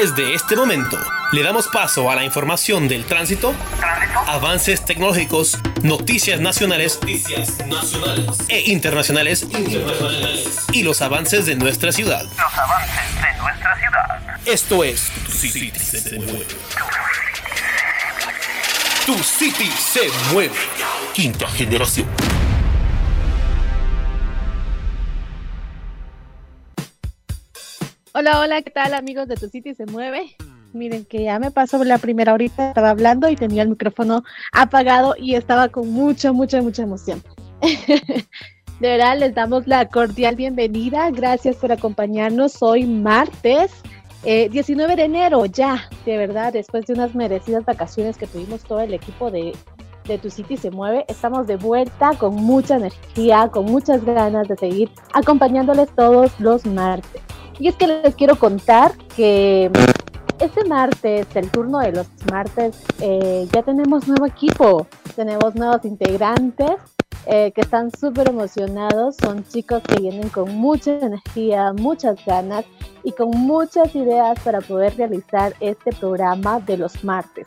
Desde este momento, le damos paso a la información del tránsito, avances tecnológicos, noticias nacionales, e internacionales, y los avances de nuestra ciudad. Los avances de nuestra ciudad. Esto es Tu City se mueve. Tu City se mueve. Quinta generación. Hola, hola, ¿qué tal amigos de Tu City se mueve? Miren que ya me pasó la primera horita, estaba hablando y tenía el micrófono apagado y estaba con mucha, mucha, mucha emoción. de verdad, les damos la cordial bienvenida. Gracias por acompañarnos hoy martes. 19 eh, de enero, ya, de verdad, después de unas merecidas vacaciones que tuvimos todo el equipo de, de Tu City se mueve, estamos de vuelta con mucha energía, con muchas ganas de seguir acompañándoles todos los martes. Y es que les quiero contar que este martes, el turno de los martes, eh, ya tenemos nuevo equipo, tenemos nuevos integrantes eh, que están súper emocionados, son chicos que vienen con mucha energía, muchas ganas y con muchas ideas para poder realizar este programa de los martes.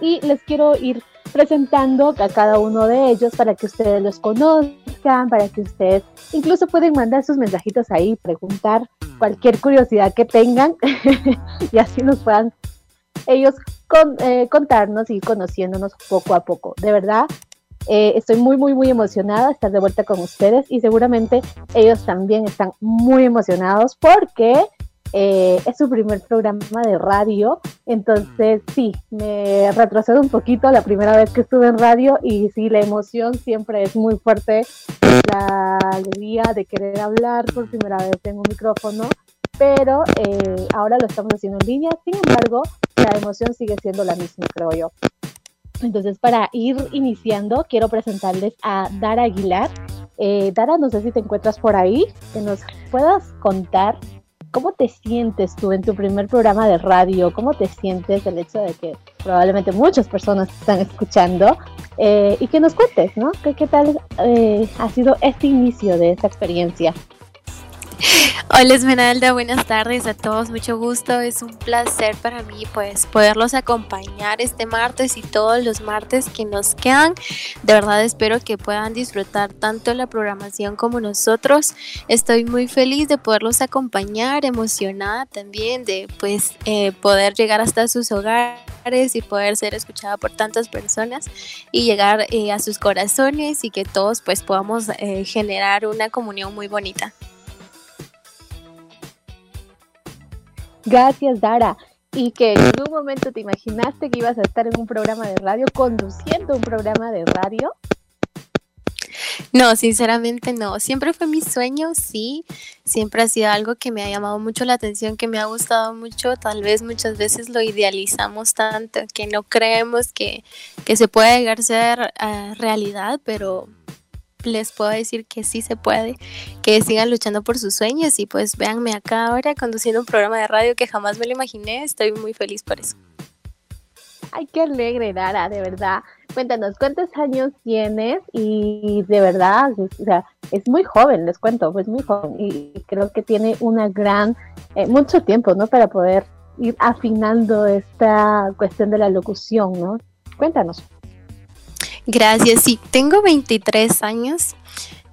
Y les quiero ir presentando a cada uno de ellos para que ustedes los conozcan, para que ustedes incluso pueden mandar sus mensajitos ahí, preguntar cualquier curiosidad que tengan y así nos puedan ellos eh, contarnos y conociéndonos poco a poco. De verdad, eh, estoy muy, muy, muy emocionada de estar de vuelta con ustedes y seguramente ellos también están muy emocionados porque eh, es su primer programa de radio, entonces sí, me retrocede un poquito la primera vez que estuve en radio y sí, la emoción siempre es muy fuerte, la alegría de querer hablar por primera vez en un micrófono, pero eh, ahora lo estamos haciendo en línea, sin embargo, la emoción sigue siendo la misma, creo yo. Entonces, para ir iniciando, quiero presentarles a Dara Aguilar. Eh, Dara, no sé si te encuentras por ahí, que nos puedas contar ¿Cómo te sientes tú en tu primer programa de radio? ¿Cómo te sientes el hecho de que probablemente muchas personas están escuchando? Eh, y que nos cuentes, ¿no? ¿Qué, qué tal eh, ha sido este inicio de esta experiencia? Hola Esmeralda, buenas tardes a todos, mucho gusto, es un placer para mí pues poderlos acompañar este martes y todos los martes que nos quedan. De verdad espero que puedan disfrutar tanto la programación como nosotros. Estoy muy feliz de poderlos acompañar, emocionada también de pues eh, poder llegar hasta sus hogares y poder ser escuchada por tantas personas y llegar eh, a sus corazones y que todos pues podamos eh, generar una comunión muy bonita. Gracias, Dara. Y que en algún momento te imaginaste que ibas a estar en un programa de radio, conduciendo un programa de radio. No, sinceramente no. Siempre fue mi sueño, sí. Siempre ha sido algo que me ha llamado mucho la atención, que me ha gustado mucho. Tal vez muchas veces lo idealizamos tanto que no creemos que, que se puede llegar a ser eh, realidad, pero les puedo decir que sí se puede, que sigan luchando por sus sueños y pues véanme acá ahora conduciendo un programa de radio que jamás me lo imaginé, estoy muy feliz por eso. Ay, qué alegre, Dara, de verdad. Cuéntanos, ¿cuántos años tienes? Y de verdad, o sea, es muy joven, les cuento, es muy joven y creo que tiene una gran, eh, mucho tiempo, ¿no? Para poder ir afinando esta cuestión de la locución, ¿no? Cuéntanos. Gracias, sí, tengo 23 años.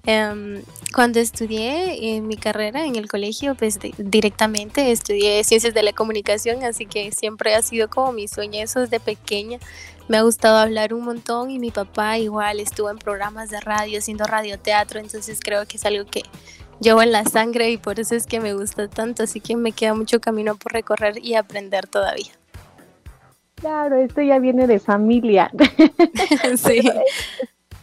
Em, cuando estudié en mi carrera en el colegio, pues directamente estudié ciencias de la comunicación, así que siempre ha sido como mi sueño eso desde pequeña. Me ha gustado hablar un montón y mi papá igual estuvo en programas de radio, haciendo radioteatro, entonces creo que es algo que llevo en la sangre y por eso es que me gusta tanto, así que me queda mucho camino por recorrer y aprender todavía. Claro, esto ya viene de familia. sí.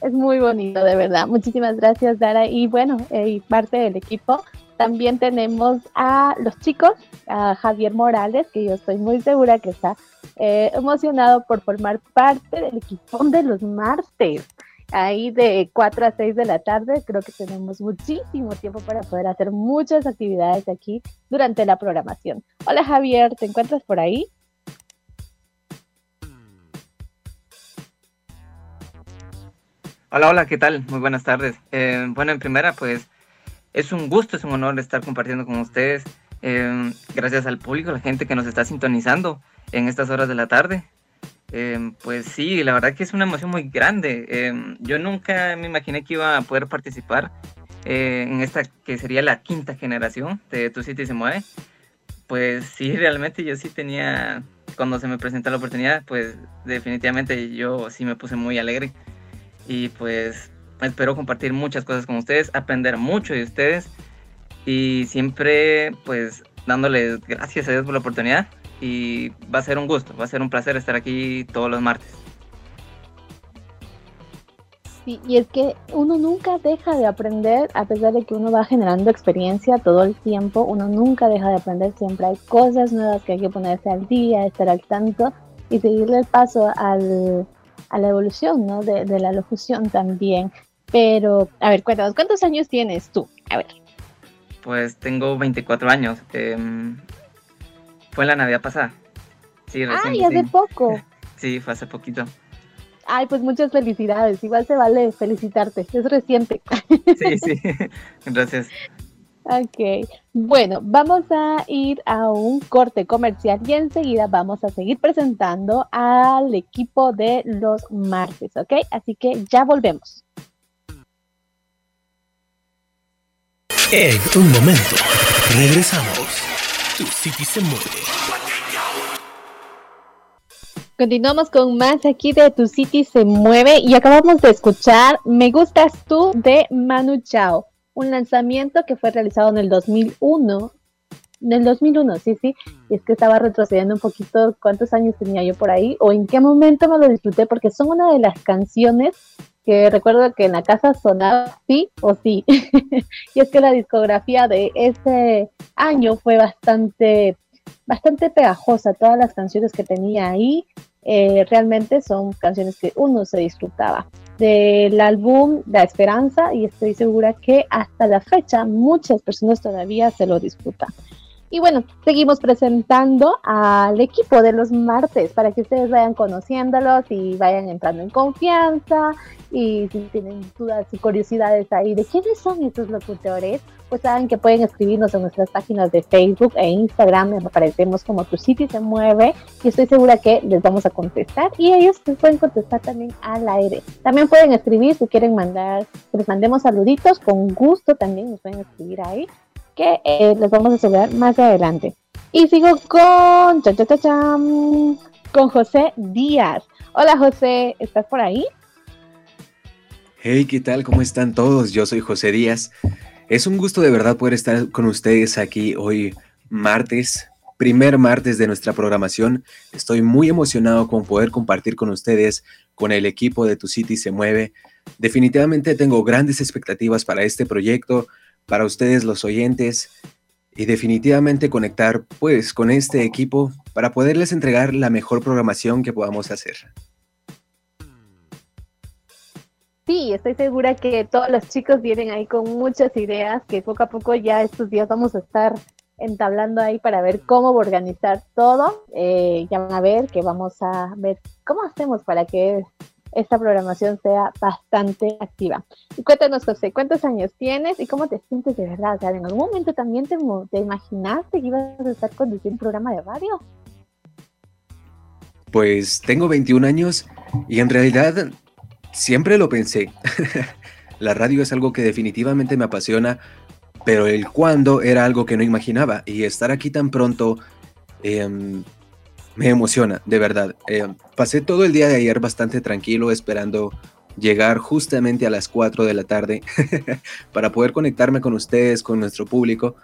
Es, muy bonito, de verdad. Muchísimas gracias, Dara. Y bueno, eh, parte del equipo, también tenemos a los chicos, a Javier Morales, que yo estoy muy segura que está eh, emocionado por formar parte del equipo de los martes. Ahí de 4 a 6 de la tarde, creo que tenemos muchísimo tiempo para poder hacer muchas actividades aquí durante la programación. Hola Javier, ¿te encuentras por ahí? Hola, hola, ¿qué tal? Muy buenas tardes. Eh, bueno, en primera, pues es un gusto, es un honor estar compartiendo con ustedes Em, gracias al público, la gente que nos está sintonizando en estas horas de la tarde. Em, pues sí, la verdad que es una emoción muy grande. Em, yo nunca me imaginé que iba a poder participar eh, en esta que sería la quinta generación de Tu City se mueve. Pues sí, realmente yo sí tenía, cuando se me presentó la oportunidad, pues definitivamente yo sí me puse muy alegre. Y pues espero compartir muchas cosas con ustedes, aprender mucho de ustedes y siempre pues dándoles gracias a Dios por la oportunidad y va a ser un gusto, va a ser un placer estar aquí todos los martes. Sí, y es que uno nunca deja de aprender, a pesar de que uno va generando experiencia todo el tiempo, uno nunca deja de aprender, siempre hay cosas nuevas que hay que ponerse al día, estar al tanto y seguirle el paso al, a la evolución ¿no? de, de la locución también. Pero, a ver, cuéntanos, ¿cuántos años tienes tú? A ver. Pues tengo 24 años. Em, fue la Navidad pasada. Sí, recién. Ay, hace poco. Sí, fue hace poquito. Ay, pues muchas felicidades. Igual se vale felicitarte. Es reciente. Sí, sí. Gracias. Ok, bueno, vamos a ir a un corte comercial y enseguida vamos a seguir presentando al equipo de los martes, ¿ok? Así que ya volvemos. En un momento, regresamos. Tu City se mueve. Continuamos con más aquí de Tu City se mueve y acabamos de escuchar Me gustas tú de Manu Chao, un lanzamiento que fue realizado en el 2001. En el 2001, sí, sí. Y es que estaba retrocediendo un poquito cuántos años tenía yo por ahí o en qué momento me lo disfruté porque son una de las canciones que recuerdo que en la casa sonaba sí o sí. y es que la discografía de ese año fue bastante, bastante pegajosa. Todas las canciones que tenía ahí eh, realmente son canciones que uno se disfrutaba. Del álbum La Esperanza, y estoy segura que hasta la fecha muchas personas todavía se lo disfrutan. Y bueno, seguimos presentando al equipo de los martes para que ustedes vayan conociéndolos y vayan entrando en confianza. Y si tienen dudas y curiosidades ahí de quiénes son estos locutores, pues saben que pueden escribirnos en nuestras páginas de Facebook e Instagram. Aparecemos como Tu City se mueve y estoy segura que les vamos a contestar y ellos les pueden contestar también al aire. También pueden escribir si quieren mandar, que les mandemos saluditos, con gusto también nos pueden escribir ahí que eh, les vamos a saludar más adelante. Y sigo con, con José Díaz. Hola José, ¿estás por ahí? Hey, ¿qué tal? ¿Cómo están todos? Yo soy José Díaz. Es un gusto de verdad poder estar con ustedes aquí hoy martes, primer martes de nuestra programación. Estoy muy emocionado con poder compartir con ustedes, con el equipo de Tu City se mueve. Definitivamente tengo grandes expectativas para este proyecto para ustedes los oyentes y definitivamente conectar pues con este equipo para poderles entregar la mejor programación que podamos hacer. Sí, estoy segura que todos los chicos vienen ahí con muchas ideas que poco a poco ya estos días vamos a estar entablando ahí para ver cómo organizar todo. Eh, ya van a ver que vamos a ver cómo hacemos para que esta programación sea bastante activa. Y cuéntanos, José, ¿cuántos años tienes y cómo te sientes de verdad? ¿En algún momento también te, te imaginaste que ibas a estar conduciendo un programa de radio? Pues tengo 21 años y en realidad siempre lo pensé. La radio es algo que definitivamente me apasiona, pero el cuándo era algo que no imaginaba y estar aquí tan pronto eh, me emociona, de verdad. Eh, pasé todo el día de ayer bastante tranquilo esperando llegar justamente a las 4 de la tarde para poder conectarme con ustedes, con nuestro público.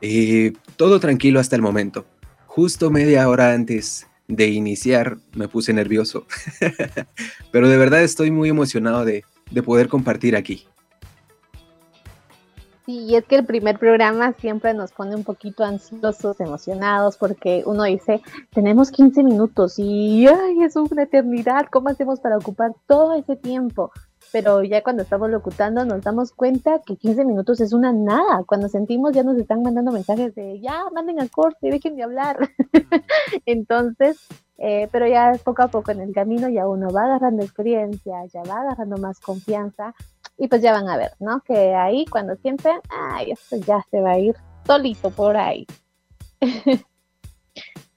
Y todo tranquilo hasta el momento. Justo media hora antes de iniciar me puse nervioso. Pero de verdad estoy muy emocionado de, de poder compartir aquí. Sí, y es que el primer programa siempre nos pone un poquito ansiosos, emocionados, porque uno dice, tenemos 15 minutos y ay, es una eternidad, ¿cómo hacemos para ocupar todo ese tiempo? Pero ya cuando estamos locutando nos damos cuenta que 15 minutos es una nada. Cuando sentimos ya nos están mandando mensajes de, ya, manden al corte, dejen de hablar. Entonces, eh, pero ya poco a poco en el camino ya uno va agarrando experiencia, ya va agarrando más confianza y pues ya van a ver, ¿no? Que ahí cuando sienten, ay, esto ya se va a ir solito por ahí.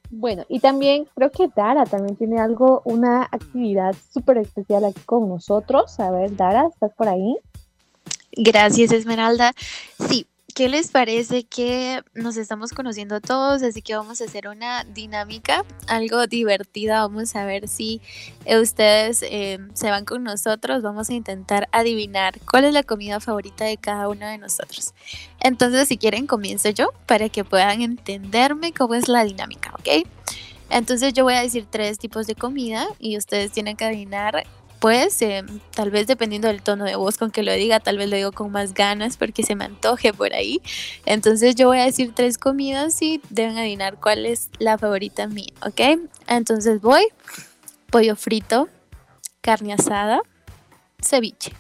bueno, y también creo que Dara también tiene algo, una actividad súper especial aquí con nosotros. A ver, Dara, ¿estás por ahí? Gracias, Esmeralda. Sí, ¿qué les parece que nos estamos conociendo todos? Así que vamos a hacer una dinámica, algo divertida. Vamos a ver si eh, ustedes eh, se van con nosotros. Vamos a intentar adivinar cuál es la comida favorita de cada uno de nosotros. Entonces, si quieren, comienzo yo para que puedan entenderme cómo es la dinámica, ¿ok? Entonces yo voy a decir tres tipos de comida y ustedes tienen que adivinar pues tal vez dependiendo del tono de voz con que lo diga, tal vez lo digo con más ganas porque se me antoje por ahí. Entonces yo voy a decir tres comidas y deben adivinar cuál es la favorita mía, ¿ok? Entonces voy, pollo frito, carne asada, ceviche.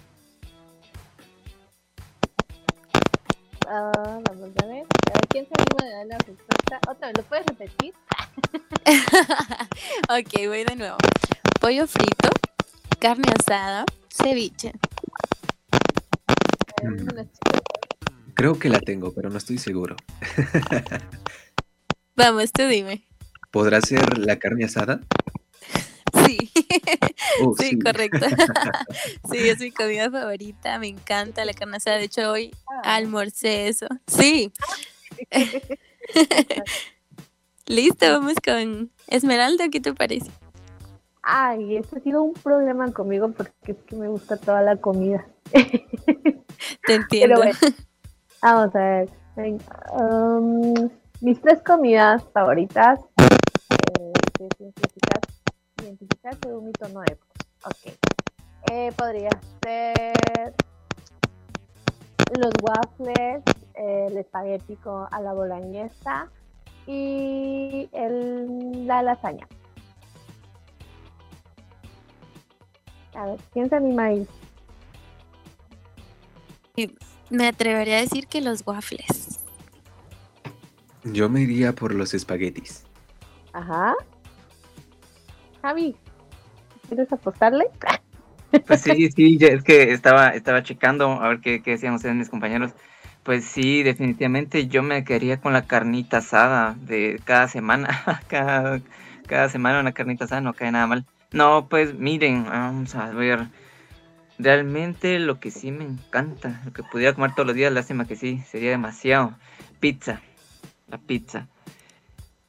Ah, vamos a ver. ¿Quién se anima a dar la respuesta? Otra vez, ¿lo puedes repetir? ok, voy de nuevo. Pollo frito, carne asada, ceviche. Creo que la tengo, pero no estoy seguro. Vamos, tú dime. ¿Podrá ser la carne asada? Sí. Oh, sí, correcto. sí, es mi comida favorita. Me encanta la carne asada. De hecho, hoy ah. almorcé eso. Sí. Listo, vamos con Esmeralda. ¿Qué te parece? Ay, este ha sido un problema conmigo porque es que me gusta toda la comida. Te entiendo. vamos a ver. Um, mis tres comidas favoritas. Eh, identificar, identificar según mi tono de voz. Ok. Eh, podría ser los waffles, el espagueti a la boloñesa y el, la lasaña. A ver, ¿quién se anima ahí? Me atrevería a decir que los waffles. Yo me iría por los espaguetis. Ajá. Javi, ¿quieres apostarle? Pues sí, sí, es que estaba, estaba checando a ver qué, qué decían ustedes, mis compañeros. Pues sí, definitivamente yo me quedaría con la carnita asada de cada semana. cada, cada semana una carnita asada no cae nada mal. No, pues miren, vamos a ver. Realmente lo que sí me encanta, lo que pudiera comer todos los días, lástima que sí, sería demasiado. Pizza, la pizza.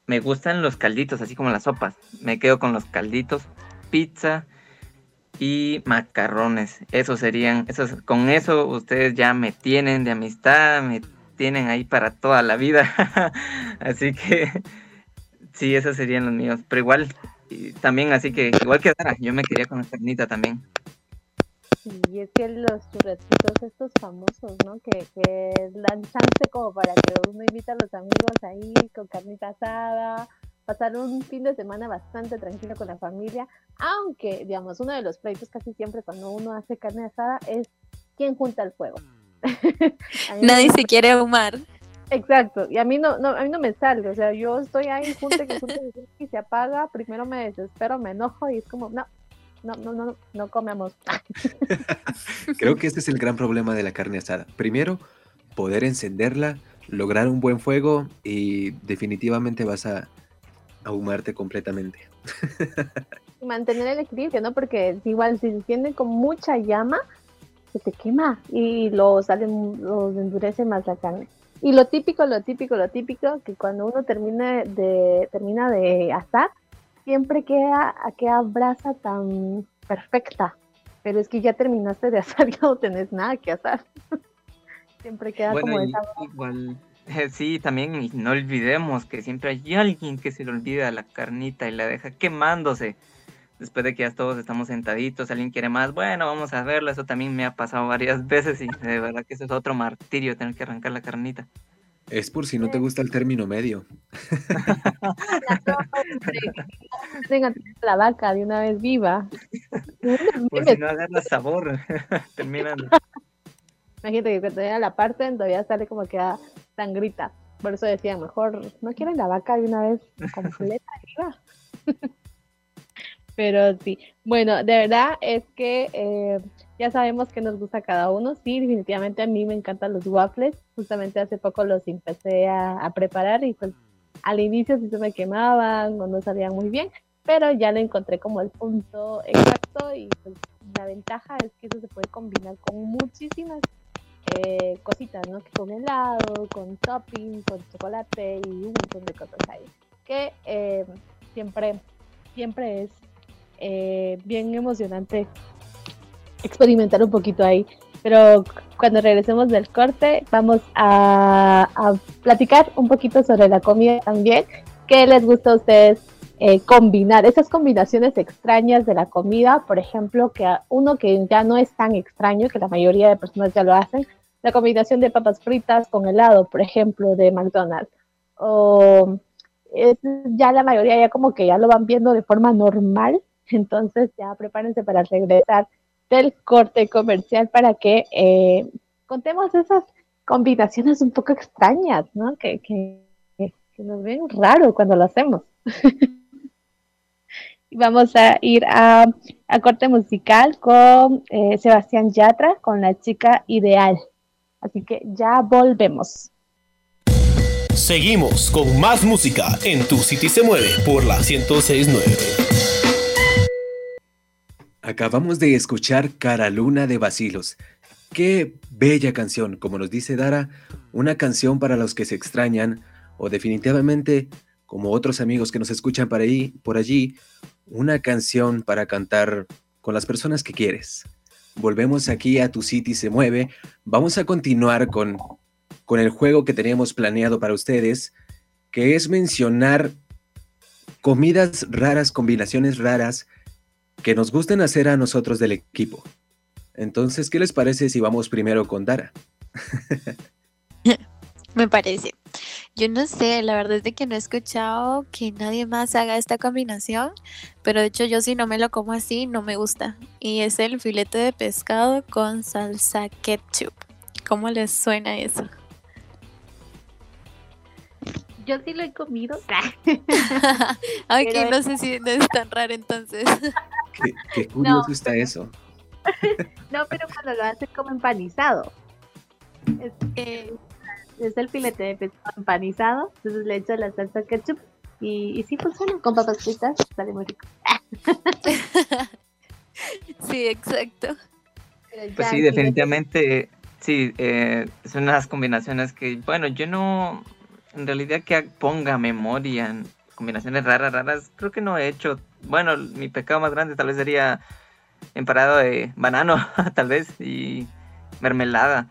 Me gustan los calditos, así como las sopas. Me quedo con los calditos, pizza y macarrones. Eso serían, esos, con eso ustedes ya me tienen de amistad, me tienen ahí para toda la vida. así que sí, esos serían los míos. Pero igual y también, así que igual que Dara, yo me quería con la carnita también. Sí, es que los churretitos estos famosos, ¿no? Que, que dan chance como para que uno invita a los amigos ahí con carnita asada, pasar un fin de semana bastante tranquilo con la familia, aunque, digamos, uno de los pleitos casi siempre cuando uno hace carne asada es quién junta el fuego. Nadie se quiere ahumar. Exacto, y a mí no, no, a mí no me sale, o sea, yo estoy ahí junto que junto y se apaga, primero me desespero, me enojo y es como, no, no, no, no, no comemos. Creo que este es el gran problema de la carne asada. Primero, poder encenderla, lograr un buen fuego y definitivamente vas a ahumarte completamente. y mantener el equilibrio, ¿no? Porque igual si se enciende con mucha llama, se te quema y lo salen, los endurece más la carne. Y lo típico, lo típico, lo típico, que cuando uno termina de, termina de asar, siempre queda aquella brasa tan perfecta. Pero es que ya terminaste de asar, ya no tenés nada que asar. siempre queda como esa. Igual, sí, también no olvidemos que siempre hay alguien que se le olvida la carnita y la deja quemándose. Después de que ya todos estamos sentaditos, alguien quiere más, bueno, vamos a verlo. Eso también me ha pasado varias veces y de verdad que eso es otro martirio, tener que arrancar la carnita. Es por si no te gusta el término medio. Tengan la vaca de una vez viva. Por si no agarra sabor, terminan. Imagínate que cuando llega la parte todavía sale como que sangrita. Por eso decían, mejor no quieren la vaca de una vez completa viva. Pero sí, bueno, de verdad es que eh, ya sabemos que nos gusta cada uno. Sí, definitivamente a mí me encantan los waffles. Justamente hace poco los empecé a, preparar y pues al inicio sí se me quemaban o no sabían muy bien, pero ya le encontré como el punto exacto y pues, la ventaja es que eso se puede combinar con muchísimas eh, cositas, ¿no? Que con helado, con topping, con chocolate y un montón de cosas ahí. Que eh, siempre, siempre es eh, bien emocionante experimentar un poquito ahí. Pero cuando regresemos del corte, vamos a, platicar un poquito sobre la comida también. ¿Qué les gusta a ustedes eh, combinar esas combinaciones extrañas de la comida, por ejemplo, que uno que ya no es tan extraño, que la mayoría de personas ya lo hacen, la combinación de papas fritas con helado, por ejemplo, de McDonald's. O ya la mayoría ya como que ya lo van viendo de forma normal, entonces ya prepárense para regresar del corte comercial para que eh, contemos esas combinaciones un poco extrañas, ¿no? Que, que, nos ven raro cuando lo hacemos. Vamos a ir a, corte musical con eh, Sebastián Yatra, con la chica ideal. Así que ya volvemos. Seguimos con más música en Tu City se mueve por la 1069. Acabamos de escuchar Cara Luna de Basilos. Qué bella canción, como nos dice Dara, una canción para los que se extrañan o definitivamente como otros amigos que nos escuchan por por allí, una canción para cantar con las personas que quieres. Volvemos aquí a Tu City se mueve. Vamos a continuar con, con el juego que teníamos planeado para ustedes, que es mencionar comidas raras, combinaciones raras que nos gusten hacer a nosotros del equipo. Entonces, ¿qué les parece si vamos primero con Dara? Me parece. Yo no sé, la verdad es de que no he escuchado que nadie más haga esta combinación, pero de hecho yo si no me lo como así no me gusta. Y es el filete de pescado con salsa ketchup. ¿Cómo les suena eso? Yo sí lo he comido. ok, no sé si no es tan raro entonces. Qué, curioso está eso. no, pero cuando lo haces como empanizado. Es, eh, es el filete de pescado empanizado, entonces le echo la salsa ketchup y, y sí funciona con papas fritas, sale muy rico. sí, exacto. Pues sí, definitivamente, sí, eh, son unas combinaciones que, bueno, yo no, en realidad que ponga memoria en combinaciones raras, raras, creo que no he hecho, bueno, mi pecado más grande tal vez sería emparado de banano, tal vez, y mermelada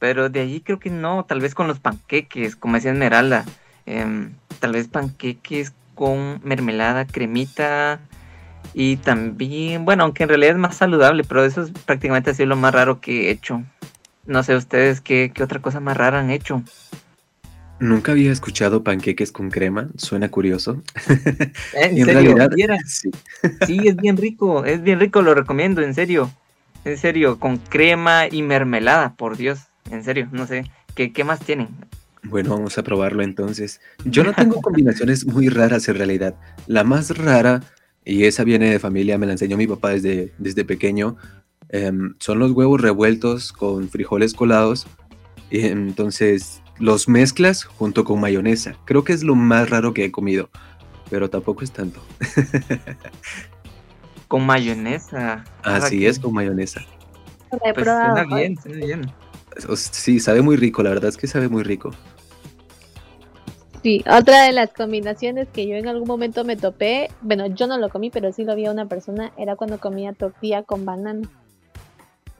pero de allí creo que no, tal vez con los panqueques, como decía Esmeralda. Em, tal vez panqueques con mermelada, cremita. Y también, bueno, aunque en realidad es más saludable, pero eso es prácticamente así lo más raro que he hecho. No sé ustedes qué, otra cosa más rara han hecho. Nunca había escuchado panqueques con crema, suena curioso. ¿En, serio? sí. sí, es bien rico, es bien rico, lo recomiendo, en serio. En serio, con crema y mermelada, por Dios en serio, no sé. ¿Qué, qué más tienen? Bueno, vamos a probarlo entonces. Yo no tengo combinaciones muy raras en realidad. La más rara, y esa viene de familia, me la enseñó mi papá desde, desde pequeño, em, son los huevos revueltos con frijoles colados. entonces los mezclas junto con mayonesa. Creo que es lo más raro que he comido, pero tampoco es tanto. con mayonesa. Así es, con mayonesa. Pues suena bien, suena bien. Sí, sabe muy rico, la verdad es que sabe muy rico. Sí, otra de las combinaciones que yo en algún momento me topé, bueno, yo no lo comí, pero sí lo vi a una persona, era cuando comía tortilla con banana.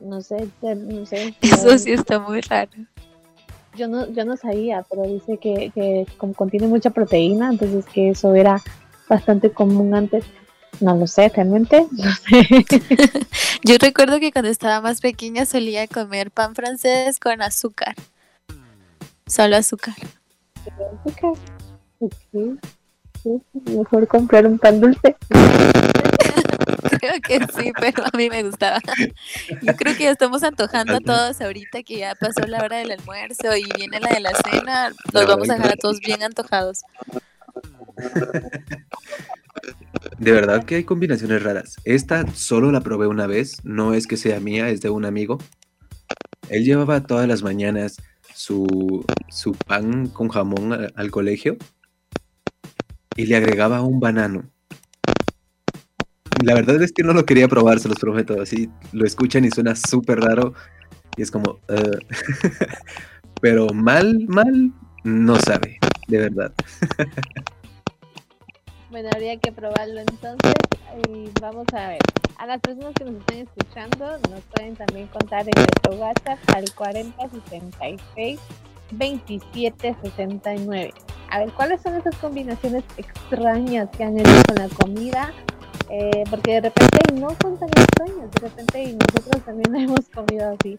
No sé, no sé. Eso sí está muy raro. Yo no, yo no sabía, pero dice que, que como contiene mucha proteína, entonces que eso era bastante común antes. No lo sé, realmente, no sé. Yo recuerdo que cuando estaba más pequeña solía comer pan francés con azúcar. Solo azúcar. Azúcar. Mejor comprar un pan dulce. creo que sí, pero a mí me gustaba. Yo creo que ya estamos antojando a todos ahorita que ya pasó la hora del almuerzo y viene la de la cena. Los vamos a dejar a todos bien antojados. De verdad que hay combinaciones raras. Esta solo la probé una vez, no es que sea mía, es de un amigo. Él llevaba todas las mañanas su, su pan con jamón al, colegio y le agregaba un banano. La verdad es que no lo quería probar, se los prometo. Así lo escuchan y suena súper raro. Y es como. "Uh". Pero mal, mal, no sabe, de verdad. Bueno, habría que probarlo entonces. Y vamos a ver. A las personas que nos están escuchando, nos pueden también contar en nuestro WhatsApp al 4066 2769. A ver, ¿cuáles son esas combinaciones extrañas que han hecho con la comida? Eh, porque de repente no son tan extrañas, de repente y nosotros también hemos comido así.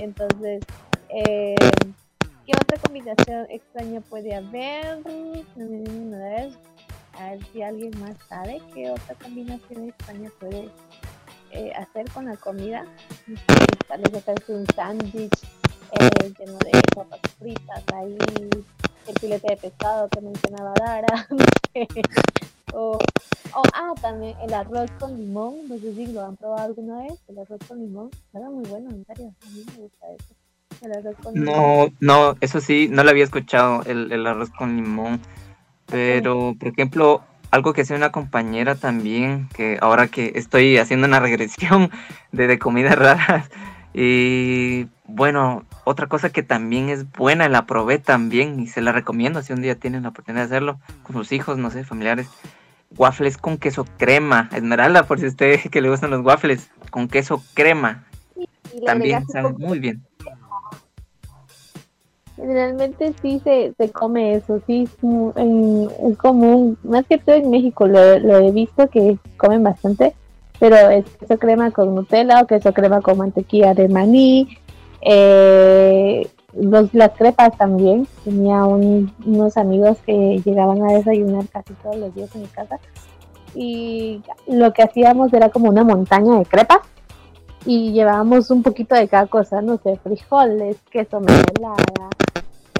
Entonces, eh, ¿qué otra combinación extraña puede haber? A ver, si alguien más sabe qué otra combinación extraña puede eh, hacer con la comida. Tal vez hacerse un sándwich lleno de papas fritas, ahí el filete de pescado que mencionaba Dara, o, o, ah, también el arroz con limón, no sé si lo han probado alguna vez, el arroz con limón, era muy bueno, en serio, a mí me gusta eso. El arroz con limón. No, no, eso sí, no lo había escuchado, el, el arroz con limón. Pero, por ejemplo, algo que hacía una compañera también, que ahora que estoy haciendo una regresión de, de comidas raras, y bueno, otra cosa que también es buena, la probé también y se la recomiendo si un día tienen la oportunidad de hacerlo con sus hijos, no sé, familiares. Waffles con queso crema. Esmeralda, por si a usted que le gustan los waffles, con queso crema. Y También poco- muy bien. Generalmente sí se, se come eso, sí es, mu- en- es común, más que todo en México lo, lo he visto que comen bastante, pero es queso crema con Nutella o queso crema con mantequilla de maní, eh, los, las crepas también, tenía un- unos amigos que llegaban a desayunar casi todos los días en mi casa y lo que hacíamos era como una montaña de crepas y llevábamos un poquito de cada cosa, no sé, frijoles, queso mermelada,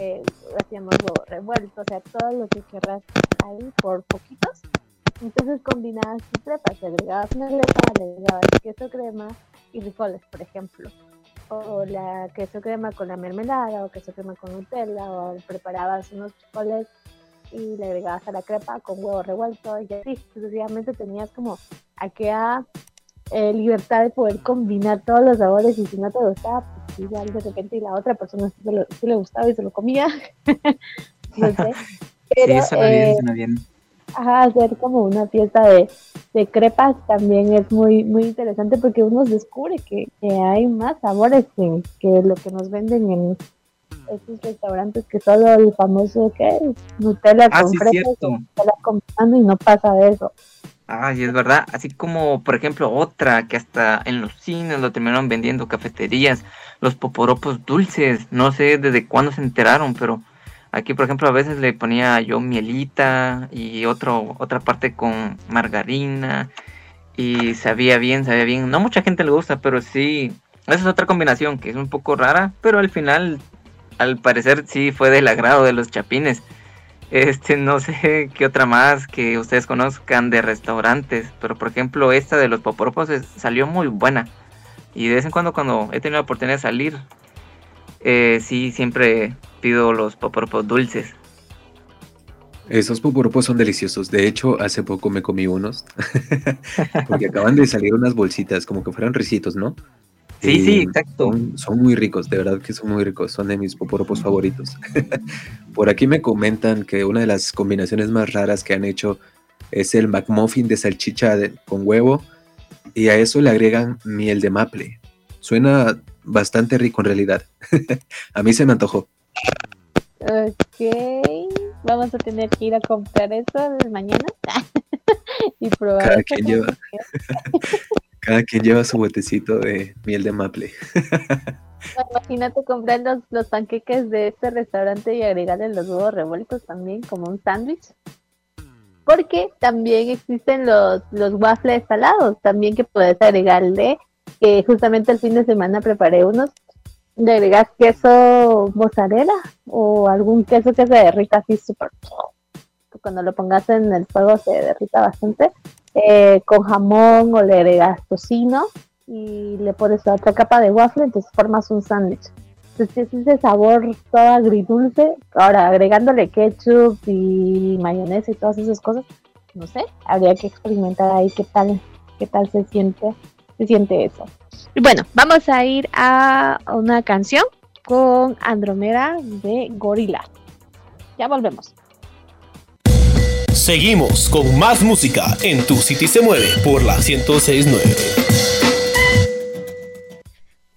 eh, hacíamos huevo revuelto, o sea, todo lo que querrás ahí por poquitos. Entonces combinabas tus crepas, agregabas le agregabas queso crema y frijoles, por ejemplo. O la queso crema con la mermelada, o queso crema con Nutella, o preparabas unos frijoles y le agregabas a la crepa con huevo revuelto y así sucesivamente tenías como aquella eh, libertad de poder combinar todos los sabores y si no te gustaba, pues igual de repente y la otra persona sí, se lo- sí le gustaba y se lo comía. no sé. Pero, sí, suena bien, eh, suena bien. ajá, hacer como una fiesta de, de crepas también es muy muy interesante porque uno descubre que, que hay más sabores que, que lo que nos venden en esos restaurantes que solo el famoso que es Nutella Ah, con sí, fresas cierto. Nutella con y no pasa de eso. Ay, es verdad. Así como, por ejemplo, otra que hasta en los cines lo terminaron vendiendo, cafeterías, los poporopos dulces. No sé desde cuándo se enteraron, pero aquí, por ejemplo, a veces le ponía yo mielita y otro, otra parte con margarina. Y sabía bien, sabía bien. No mucha gente le gusta, pero sí. Esa es otra combinación que es un poco rara, pero al final, al parecer, sí fue del agrado de los chapines. Este, no sé qué otra más que ustedes conozcan de restaurantes, pero por ejemplo esta de los poporopos salió muy buena. Y de vez en cuando cuando he tenido la oportunidad de salir, eh, sí, siempre pido los poporopos dulces. Esos poporopos son deliciosos. De hecho, hace poco me comí unos. Porque acaban de salir unas bolsitas, como que fueran risitos, ¿no? Sí, sí, Y exacto. Son, son muy ricos, de verdad que son muy ricos. Son de mis poporopos favoritos. Por aquí me comentan que una de las combinaciones más raras que han hecho es el McMuffin de salchicha de- con huevo y a eso le agregan miel de maple. Suena bastante rico en realidad. a mí se me antojó. Ok, vamos a tener que ir a comprar eso mañana y probar. Cada quien lleva, cada quien lleva su botecito de miel de maple. Imagínate comprar los, los panqueques de este restaurante y agregarle los huevos revueltos también como un sándwich. Porque también existen los, los waffles salados, también que puedes agregarle, que justamente el fin de semana preparé unos, le agregas queso mozzarella o algún queso que se derrita así súper, cuando lo pongas en el fuego se derrita bastante, eh, con jamón o le agregas tocino y le pones otra capa de waffle, entonces formas un sándwich. Entonces es ese sabor todo agridulce. Ahora, agregándole ketchup y mayonesa y todas esas cosas, no sé, habría que experimentar ahí qué tal, qué tal se siente, se siente eso. Y bueno, vamos a ir a una canción con Andromeda de Gorila. Ya volvemos. Seguimos con más música en Tu City se mueve por la 1069.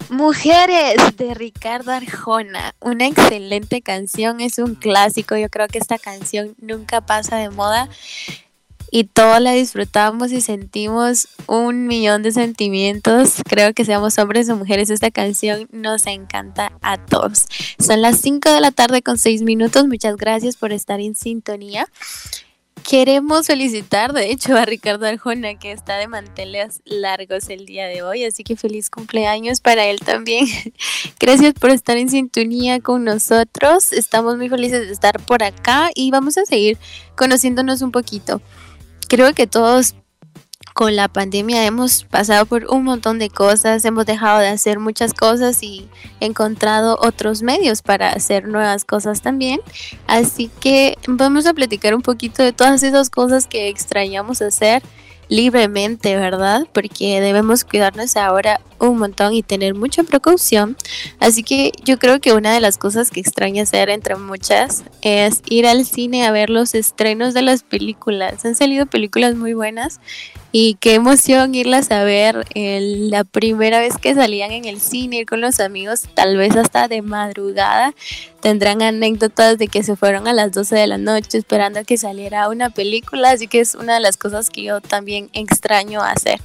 Mujeres de Ricardo Arjona, una excelente canción, es un clásico, yo creo que esta canción nunca pasa de moda y todos la disfrutamos y sentimos un millón de sentimientos. Creo que seamos hombres o mujeres, esta canción nos encanta a todos. Son las 5 de la tarde con 6 minutos. Muchas gracias por estar en sintonía. Queremos felicitar, de hecho, a Ricardo Arjona, que está de manteles largos el día de hoy, así que feliz cumpleaños para él también. Gracias por estar en sintonía con nosotros. Estamos muy felices de estar por acá y vamos a seguir conociéndonos un poquito creo que todos con la pandemia hemos pasado por un montón de cosas, hemos dejado de hacer muchas cosas y encontrado otros medios para hacer nuevas cosas también. Así que vamos a platicar un poquito de todas esas cosas que extrañamos hacer libremente, ¿verdad? Porque debemos cuidarnos ahora un montón y tener mucha precaución. Así que yo creo que una de las cosas que extraña hacer entre muchas es ir al cine a ver los estrenos de las películas. Han salido películas muy buenas y qué emoción irlas a ver la primera vez que salían en el cine, ir con los amigos, tal vez hasta de madrugada. Tendrán anécdotas de que se fueron a las 12 de la noche esperando a que saliera una película, así que es una de las cosas que yo también extraño hacer.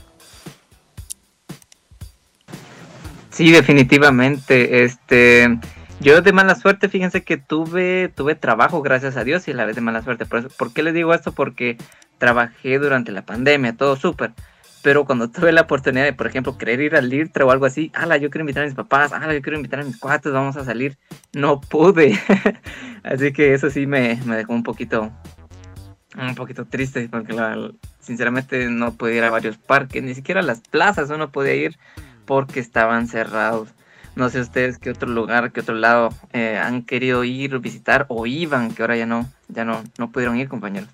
Sí, definitivamente. Este, yo de mala suerte, fíjense que tuve, tuve trabajo, gracias a Dios, y a la vez de mala suerte. ¿Por, ¿por qué les digo esto? Porque trabajé durante la pandemia, todo súper. Pero cuando tuve la oportunidad de, por ejemplo, querer ir al Lirtra o algo así, ala, yo quiero invitar a mis papás, ala, yo quiero invitar a mis cuates, vamos a salir. No pude. así que eso sí me, me, dejó un poquito, un poquito triste, porque sinceramente no pude ir a varios parques, ni siquiera a las plazas uno podía ir porque estaban cerrados. No sé ustedes qué otro lugar, qué otro lado eh, han querido ir, visitar o iban, que ahora ya no, ya no, no pudieron ir, compañeros.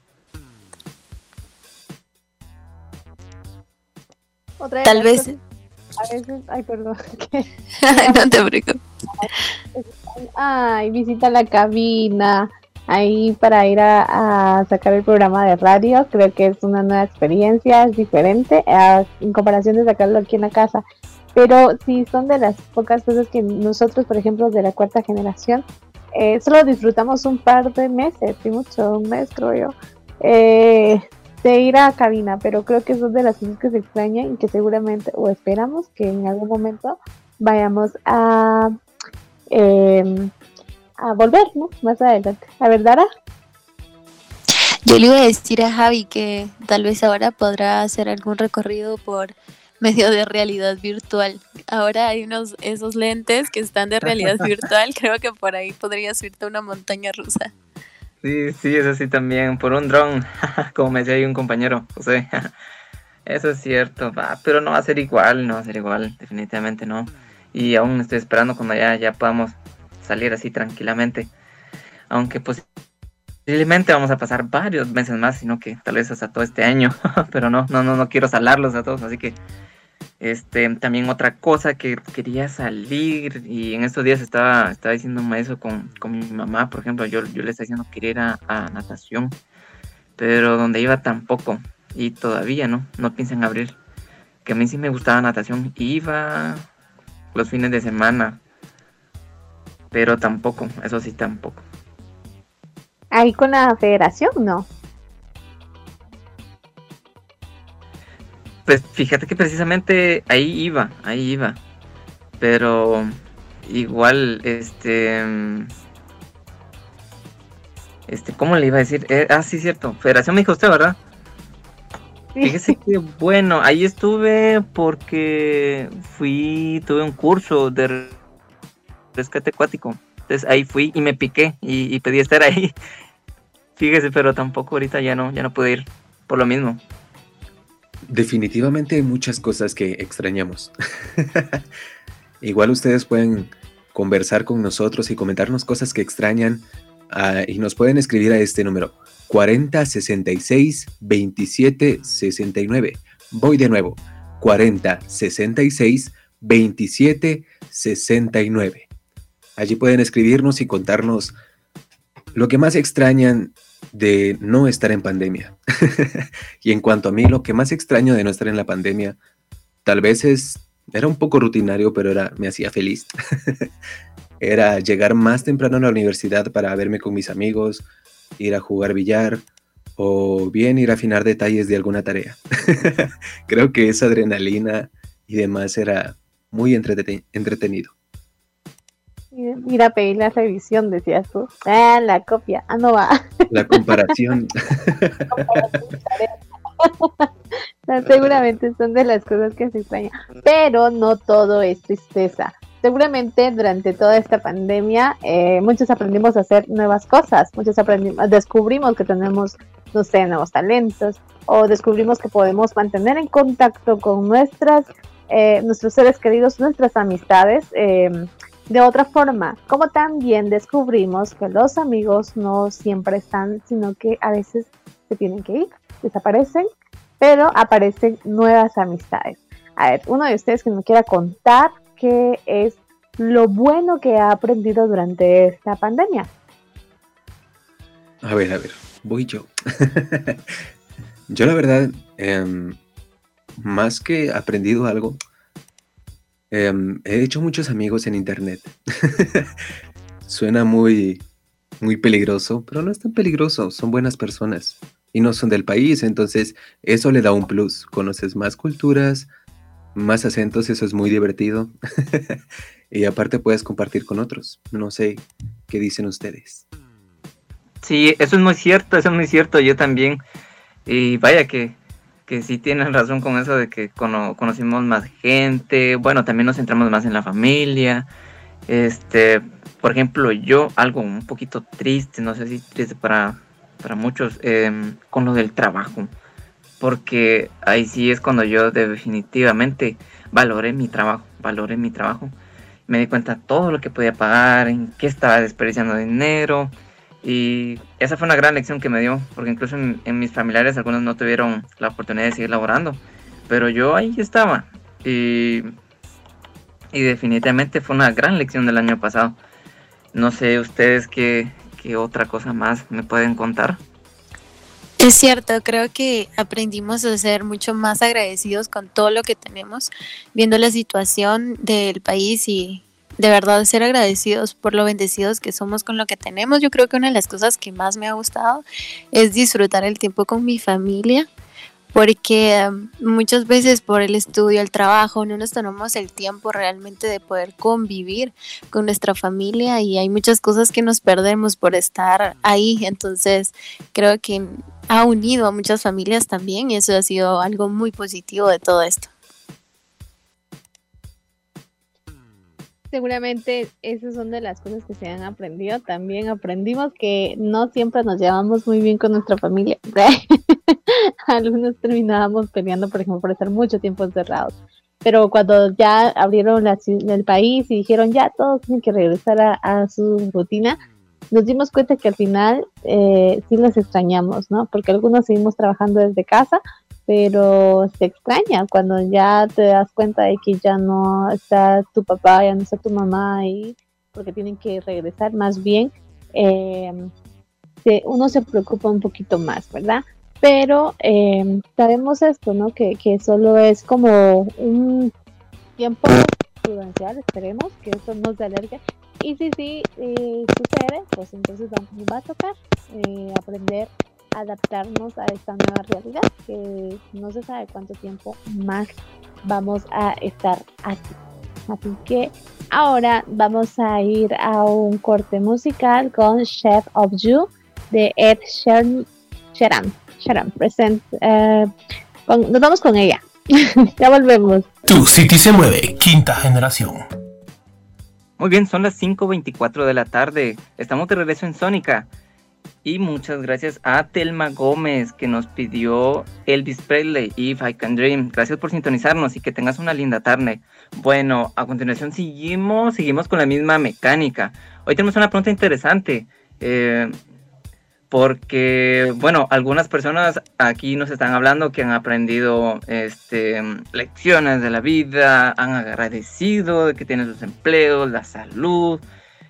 Tal vez. A veces, ay, perdón. no te preocupes. Ay, visita la cabina. Ahí para ir a, sacar el programa de radio, creo que es una nueva experiencia, es diferente en comparación de sacarlo aquí en la casa. Pero sí son de las pocas cosas que nosotros, por ejemplo, de la cuarta generación, eh, solo disfrutamos un par de meses, y mucho, un mes creo yo. Eh, de ir a cabina, pero creo que son de las cosas que se extrañan y que seguramente o esperamos que en algún momento vayamos a, em, a volver, ¿no? Más adelante. A ver, Dara. Yo le iba a decir a Javi que tal vez ahora podrá hacer algún recorrido por medio de realidad virtual. Ahora hay unos esos lentes que están de realidad virtual, creo que por ahí podría subirte una montaña rusa. Sí, sí, eso sí también, por un dron, como me decía ahí un compañero, José. Eso es cierto, va, pero no va a ser igual, no va a ser igual, definitivamente no. Y aún estoy esperando cuando ya, ya podamos salir así tranquilamente. Aunque posiblemente vamos a pasar varios meses más, sino que tal vez hasta todo este año. pero no, no, no, no quiero salarlos a todos, así que este, también otra cosa que quería salir y en estos días estaba, estaba diciéndome eso con, con mi mamá, por ejemplo, yo, yo le estaba diciendo que quería ir a, natación, pero donde iba tampoco y todavía no, no piensan abrir. Que a mí sí me gustaba natación, iba los fines de semana, pero tampoco, eso sí tampoco. Ahí con la federación, ¿no? Pues fíjate que precisamente ahí iba, ahí iba. Pero igual, este... Este, ¿cómo le iba a decir? Eh, ah, sí, cierto. Federación me dijo usted, ¿verdad? Fíjese que bueno, ahí estuve porque fui, tuve un curso de rescate acuático. Entonces ahí fui y me piqué y, pedí estar ahí. Fíjese, pero tampoco ahorita ya no, ya no pude ir por lo mismo. Definitivamente hay muchas cosas que extrañamos. Igual ustedes pueden conversar con nosotros y comentarnos cosas que extrañan. Ah, y nos pueden escribir a este número 40 66 27 69. Voy de nuevo. 40 66 27 69. Allí pueden escribirnos y contarnos lo que más extrañan de no estar en pandemia. y en cuanto a mí, lo que más extraño de no estar en la pandemia, tal vez es, era un poco rutinario, pero era, me hacía feliz. era llegar más temprano a la universidad para verme con mis amigos, ir a jugar billar o bien ir a afinar detalles de alguna tarea. Creo que esa adrenalina y demás era muy entretenido. Ir a pedir la revisión, decías tú. Ah, la copia. Ah, no va. La comparación. Seguramente son de las cosas que se extrañan. Pero no todo es tristeza. Seguramente durante toda esta pandemia eh, muchos aprendimos a hacer nuevas cosas, muchos aprendimos, descubrimos que tenemos, no sé, nuevos talentos o descubrimos que podemos mantener en contacto con nuestras, eh, nuestros seres queridos, nuestras amistades eh, de otra forma, como también descubrimos que los amigos no siempre están, sino que a veces se tienen que ir, desaparecen, pero aparecen nuevas amistades. A ver, uno de ustedes que me quiera contar qué es lo bueno que ha aprendido durante esta pandemia. A ver, a ver, voy yo. yo la verdad, em, más que aprendido algo, Em, he hecho muchos amigos en internet. Suena muy, muy peligroso, pero no es tan peligroso. Son buenas personas y no son del país, entonces eso le da un plus. Conoces más culturas, más acentos, eso es muy divertido. y aparte puedes compartir con otros. No sé qué dicen ustedes. Sí, eso es muy cierto, eso es muy cierto. Yo también. Y vaya que que sí tienen razón con eso de que conocimos más gente, bueno, también nos centramos más en la familia. Este, por ejemplo, yo algo un poquito triste, no sé si triste para, para muchos, em, con lo del trabajo. Porque ahí sí es cuando yo definitivamente valoré mi trabajo, valoré mi trabajo. Me di cuenta de todo lo que podía pagar, en qué estaba desperdiciando dinero, y esa fue una gran lección que me dio, porque incluso en, mis familiares algunos no tuvieron la oportunidad de seguir laborando, pero yo ahí estaba. Y, y definitivamente fue una gran lección del año pasado. No sé ustedes qué, qué otra cosa más me pueden contar. Es cierto, creo que aprendimos a ser mucho más agradecidos con todo lo que tenemos, viendo la situación del país y, de verdad ser agradecidos por lo bendecidos que somos con lo que tenemos. Yo creo que una de las cosas que más me ha gustado es disfrutar el tiempo con mi familia, porque um, muchas veces por el estudio, el trabajo, no nos tomamos el tiempo realmente de poder convivir con nuestra familia y hay muchas cosas que nos perdemos por estar ahí. Entonces creo que ha unido a muchas familias también y eso ha sido algo muy positivo de todo esto. Seguramente esas son de las cosas que se han aprendido. También aprendimos que no siempre nos llevamos muy bien con nuestra familia. Algunos terminábamos peleando, por ejemplo, por estar mucho tiempo encerrados. Pero cuando ya abrieron el país y dijeron ya todos tienen que regresar a, su rutina, nos dimos cuenta que al final eh, sí les extrañamos, ¿no? Porque algunos seguimos trabajando desde casa, pero se extraña cuando ya te das cuenta de que ya no está tu papá, ya no está tu mamá ahí, porque tienen que regresar más bien. Eh, uno se preocupa un poquito más, ¿verdad? Pero eh, sabemos esto, ¿no? Que, que solo es como un tiempo prudencial, esperemos que eso no se alergue. Y si sí eh, sucede, pues entonces vamos, va a tocar aprender adaptarnos a esta nueva realidad que no se sabe cuánto tiempo más vamos a estar aquí. Así que ahora vamos a ir a un corte musical con Chef of You de Ed Sheeran. Sheeran, present. Eh, nos vamos con ella. ya volvemos. Tu City se mueve, quinta generación. Muy bien, son las 5.24 de la tarde. Estamos de regreso en Sónica. Y muchas gracias a Telma Gómez que nos pidió Elvis Presley, If I Can Dream. Gracias por sintonizarnos y que tengas una linda tarde. Bueno, a continuación seguimos, seguimos con la misma mecánica. Hoy tenemos una pregunta interesante. Eh, porque, bueno, algunas personas aquí nos están hablando que han aprendido este, lecciones de la vida, han agradecido de que tienen sus empleos, la salud,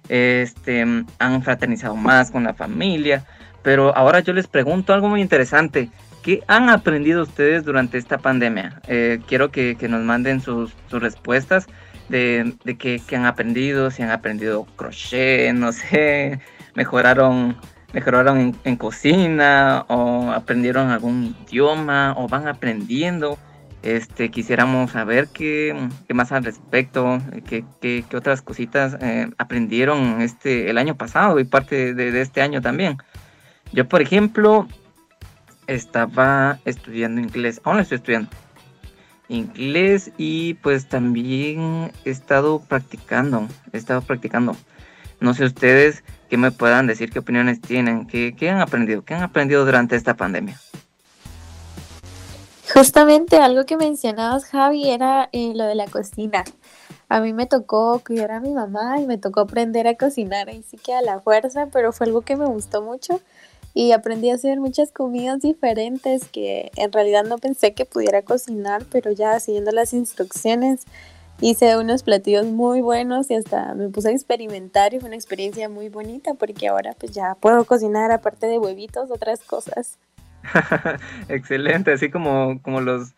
este, han fraternizado más con la familia. Pero ahora yo les pregunto algo muy interesante. ¿Qué han aprendido ustedes durante esta pandemia? Eh, quiero que, nos manden sus, respuestas de, de qué, han aprendido, si han aprendido crochet, no sé, mejoraron, mejoraron en, cocina o aprendieron algún idioma o van aprendiendo. Este, quisiéramos saber qué, más al respecto, qué, qué, otras cositas eh, aprendieron este, el año pasado y parte de, este año también. Yo, por ejemplo, estaba estudiando inglés, aún lo estoy estudiando. Inglés y pues también he estado practicando, he estado practicando. No sé ustedes qué me puedan decir, qué opiniones tienen, qué, qué han aprendido, qué han aprendido durante esta pandemia. Justamente algo que mencionabas, Javi, era eh, lo de la cocina. A mí me tocó cuidar a mi mamá y me tocó aprender a cocinar, ahí sí que a la fuerza, pero fue algo que me gustó mucho y aprendí a hacer muchas comidas diferentes que en realidad no pensé que pudiera cocinar, pero ya siguiendo las instrucciones hice unos platillos muy buenos y hasta me puse a experimentar y fue una experiencia muy bonita porque ahora pues ya puedo cocinar aparte de huevitos otras cosas. Excelente, así como, como los,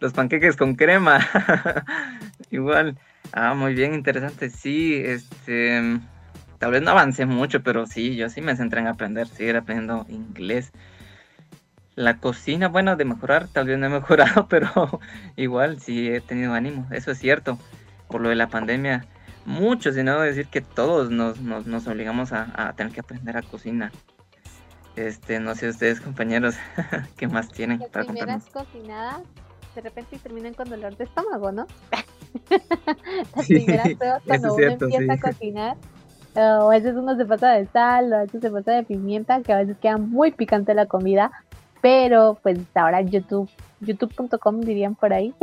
los panqueques con crema. Igual. Ah, muy bien, interesante. Sí, este. Tal vez no avancé mucho, pero sí, yo sí me centré en aprender, seguir aprendiendo inglés. La cocina, bueno, de mejorar, tal vez no he mejorado, pero igual sí he tenido ánimo, eso es cierto. Por lo de la pandemia, muchos, y no decir que todos nos, nos, obligamos a, a, tener que aprender a cocinar. Este, no sé ustedes, compañeros, ¿qué más tienen Las para primeras cocinadas, de repente terminan con dolor de estómago, ¿no? Las primeras pruebas cuando uno empieza a cocinar, o a veces uno se pasa de sal, o a veces se pasa de pimienta, que a veces queda muy picante la comida, pero pues ahora YouTube, youtube.com dirían por ahí,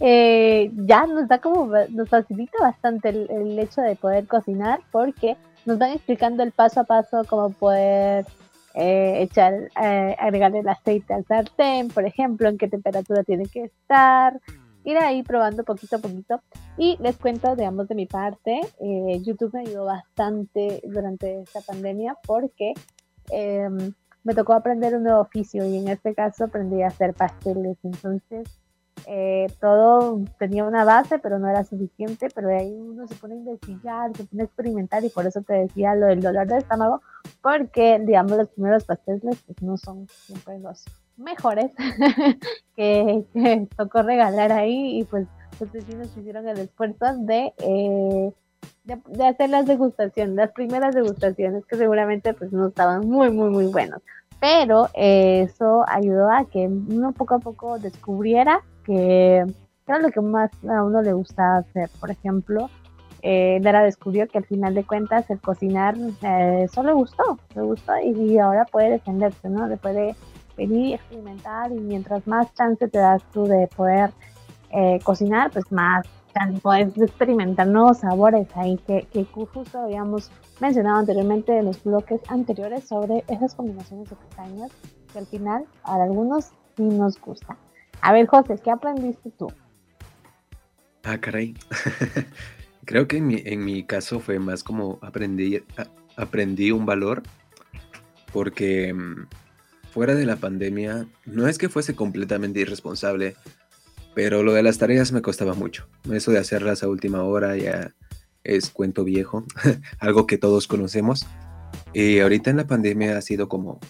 eh, ya nos da como, nos facilita bastante el, el hecho de poder cocinar porque nos van explicando el paso a paso cómo poder eh, echar, eh, agregarle el aceite al sartén, por ejemplo, en qué temperatura tiene que estar, ir ahí probando poquito a poquito. Y les cuento, digamos, de mi parte, eh, YouTube me ayudó bastante durante esta pandemia porque em, me tocó aprender un nuevo oficio y en este caso aprendí a hacer pasteles. Entonces, eh, todo tenía una base, pero no era suficiente, pero ahí uno se pone a investigar, se pone a experimentar y por eso te decía lo del dolor de estómago, porque digamos los primeros pasteles pues, no son siempre los mejores que, tocó regalar ahí y pues los vecinos hicieron el esfuerzo de, eh, de, de, hacer las degustaciones, las primeras degustaciones que seguramente pues no estaban muy, muy, muy buenos. Pero eso ayudó a que uno poco a poco descubriera que era lo que más a uno le gusta hacer. Por ejemplo, eh, descubrió que al final de cuentas el cocinar eh, eso le gustó, le gustó y, ahora puede defenderse, ¿no? Le puede venir y experimentar y mientras más chance te das tú de poder eh, cocinar, pues más puedes experimentar nuevos sabores ahí que, que justo habíamos mencionado anteriormente en los bloques anteriores sobre esas combinaciones extrañas que al final a algunos sí nos gustan. A ver, José, ¿qué aprendiste tú? Ah, caray. Creo que en mi, caso fue más como aprendí, aprendí un valor porque mm, fuera de la pandemia no es que fuese completamente irresponsable, pero lo de las tareas me costaba mucho. Eso de hacerlas a última hora ya es cuento viejo, algo que todos conocemos. Y ahorita en la pandemia ha sido como,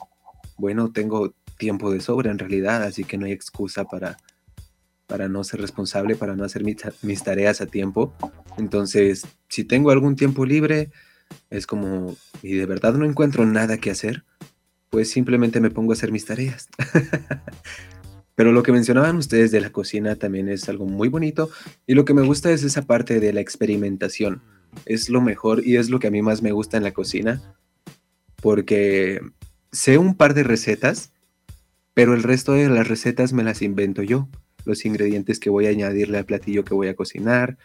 bueno, tengo tiempo de sobra en realidad, así que no hay excusa para, para no ser responsable, para no hacer mis, tareas a tiempo. Entonces, si tengo algún tiempo libre, es como, y de verdad no encuentro nada que hacer, pues simplemente me pongo a hacer mis tareas. Pero lo que mencionaban ustedes de la cocina también es algo muy bonito y lo que me gusta es esa parte de la experimentación. Es lo mejor y es lo que a mí más me gusta en la cocina porque sé un par de recetas, pero el resto de las recetas me las invento yo. Los ingredientes que voy a añadirle al platillo que voy a cocinar,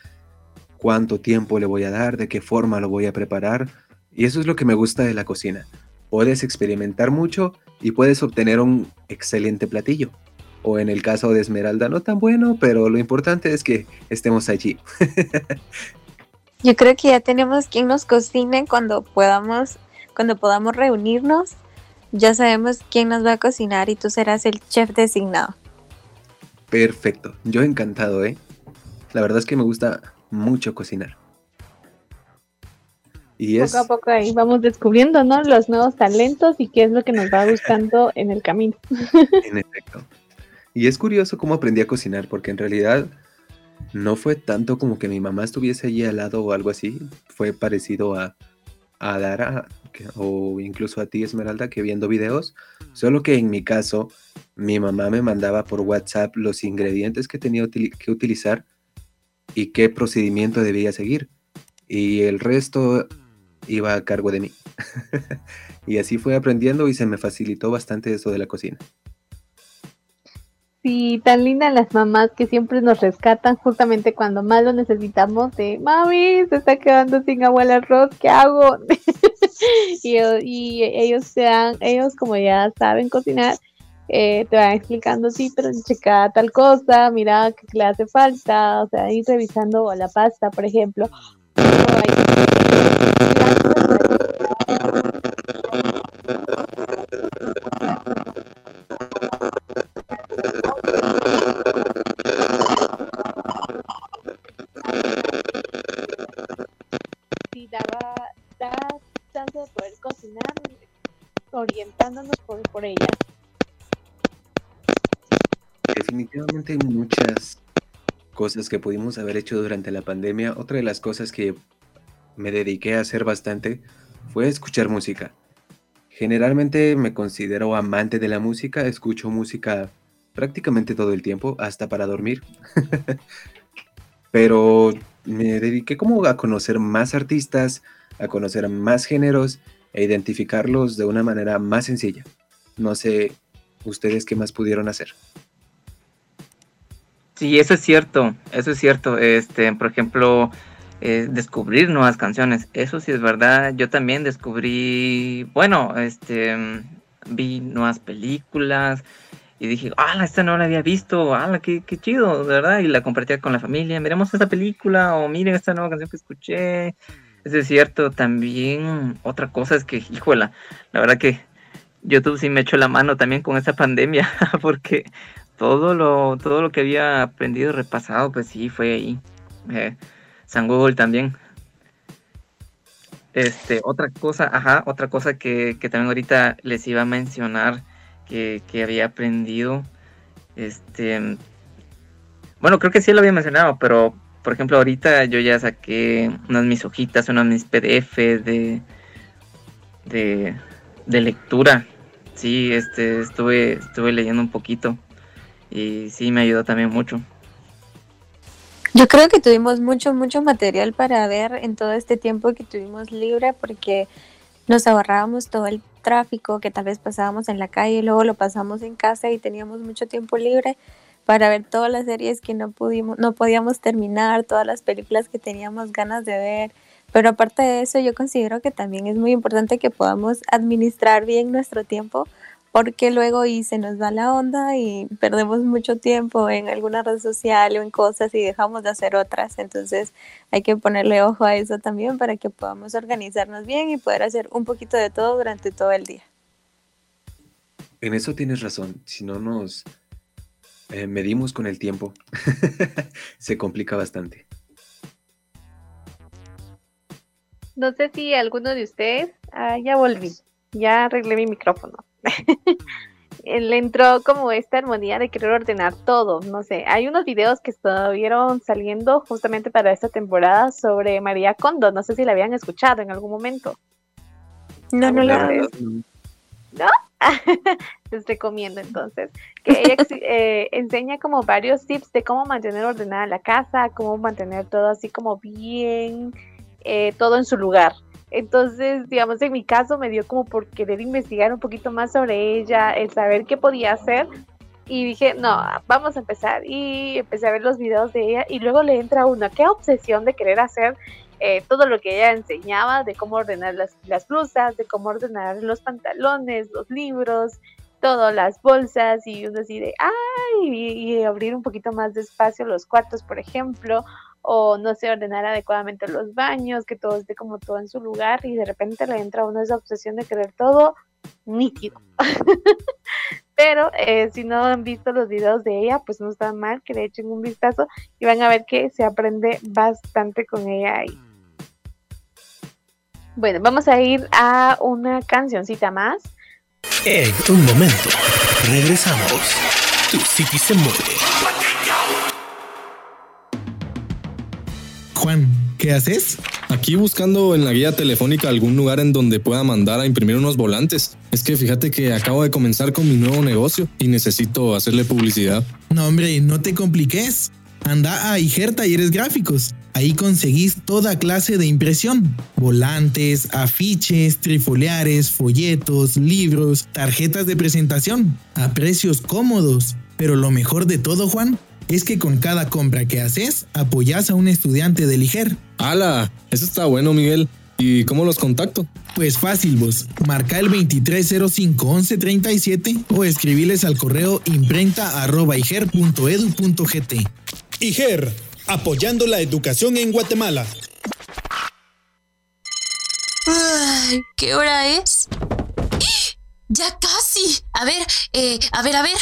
cuánto tiempo le voy a dar, de qué forma lo voy a preparar. Y eso es lo que me gusta de la cocina. Puedes experimentar mucho y puedes obtener un excelente platillo. O en el caso de Esmeralda, no tan bueno, pero lo importante es que estemos allí. Yo creo que ya tenemos quien nos cocine cuando podamos, cuando podamos reunirnos. Ya sabemos quién nos va a cocinar y tú serás el chef designado. Perfecto, yo encantado, ¿eh? La verdad es que me gusta mucho cocinar. Y poco a poco ahí vamos descubriendo, ¿no? Los nuevos talentos y qué es lo que nos va gustando en el camino. En efecto. Y es curioso cómo aprendí a cocinar, porque en realidad no fue tanto como que mi mamá estuviese allí al lado o algo así. Fue parecido a, a Dara o incluso a ti, Esmeralda, que viendo videos. Solo que en mi caso, mi mamá me mandaba por WhatsApp los ingredientes que tenía que utilizar y qué procedimiento debía seguir. Y el resto iba a cargo de mí. y así fue aprendiendo y se me facilitó bastante eso de la cocina. Sí, tan lindas las mamás que siempre nos rescatan justamente cuando más lo necesitamos de mami, se está quedando sin agua el arroz, ¿qué hago? y, ellos sean, ellos como ya saben cocinar, eh, te van explicando, sí, pero checa tal cosa, mira qué le hace falta, o sea, ir revisando la pasta, por ejemplo. orientándonos cosas que pudimos haber hecho durante la pandemia. Otra de las cosas que me dediqué a hacer bastante fue escuchar música. Generalmente me considero amante de la música, escucho música prácticamente todo el tiempo, hasta para dormir. Pero me dediqué como a conocer más artistas, a conocer más géneros e identificarlos de una manera más sencilla. No sé ustedes qué más pudieron hacer. Sí, eso es cierto, eso es cierto. Este, por ejemplo, eh, descubrir nuevas canciones, eso sí es verdad. Yo también descubrí, bueno, este, vi nuevas películas y dije, ah, esta no la había visto, ah, qué, qué chido, ¿verdad? Y la compartía con la familia, miremos esta película o miren esta nueva canción que escuché. Eso es cierto, también otra cosa es que, híjola, la verdad que YouTube sí me echó la mano también con esa pandemia, porque todo lo, todo lo que había aprendido, repasado, pues sí, fue ahí. Eh, San Google también. Este, otra cosa, ajá, otra cosa que, que también ahorita les iba a mencionar que, que, había aprendido. Este, bueno, creo que sí lo había mencionado, pero por ejemplo, ahorita yo ya saqué unas mis hojitas, unas mis PDF de, de, de lectura. Sí, este, estuve, estuve leyendo un poquito y sí me ayudó también mucho. Yo creo que tuvimos mucho, mucho material para ver en todo este tiempo que tuvimos libre porque nos ahorrábamos todo el tráfico que tal vez pasábamos en la calle luego lo pasamos en casa y teníamos mucho tiempo libre para ver todas las series que no pudimos, no podíamos terminar, todas las películas que teníamos ganas de ver. Pero aparte de eso, yo considero que también es muy importante que podamos administrar bien nuestro tiempo, porque luego y se nos va la onda y perdemos mucho tiempo en alguna red social o en cosas y dejamos de hacer otras. Entonces hay que ponerle ojo a eso también para que podamos organizarnos bien y poder hacer un poquito de todo durante todo el día. En eso tienes razón. Si no nos eh, medimos con el tiempo. Se complica bastante. No sé si alguno de ustedes. Ah, ya volví. Ya arreglé mi micrófono. Le entró como esta armonía de querer ordenar todo. No sé. Hay unos videos que estuvieron saliendo justamente para esta temporada sobre María Kondo. No sé si la habían escuchado en algún momento. No, no la ¿No? Les recomiendo entonces. Que ella eh, enseña como varios tips de cómo mantener ordenada la casa, cómo mantener todo así como bien, eh, todo en su lugar. Entonces, digamos, en mi caso me dio como por querer investigar un poquito más sobre ella, el saber qué podía hacer. Y dije, no, vamos a empezar. Y empecé a ver los videos de ella y luego le entra una, qué obsesión de querer hacer eh, todo lo que ella enseñaba, de cómo ordenar las, las blusas, de cómo ordenar los pantalones, los libros, todas las bolsas y uno así de, ay, y, abrir un poquito más despacio los cuartos, por ejemplo, o no sé, ordenar adecuadamente los baños, que todo esté como todo en su lugar y de repente le entra a uno esa obsesión de querer todo nítido. Pero eh, si no han visto los videos de ella, pues no está mal que le echen un vistazo y van a ver que se aprende bastante con ella ahí. Bueno, vamos a ir a una cancioncita más. En un momento, regresamos. Tu City se mueve. Juan, ¿qué haces? Aquí buscando en la guía telefónica algún lugar en donde pueda mandar a imprimir unos volantes. Es que fíjate que acabo de comenzar con mi nuevo negocio y necesito hacerle publicidad. No, hombre, no te compliques. Anda a Iger Talleres Gráficos. Ahí conseguís toda clase de impresión. Volantes, afiches, trifoliares, folletos, libros, tarjetas de presentación. A precios cómodos. Pero lo mejor de todo, Juan, es que con cada compra que haces, apoyas a un estudiante del IGER. ¡Hala! Eso está bueno, Miguel. ¿Y cómo los contacto? Pues fácil vos, marca el 2305-1137 o escribiles al correo imprenta.iger.edu.gt. IGER, apoyando la educación en Guatemala. Ay, ¿qué hora es? Ya casi. A ver, eh, a ver, a ver.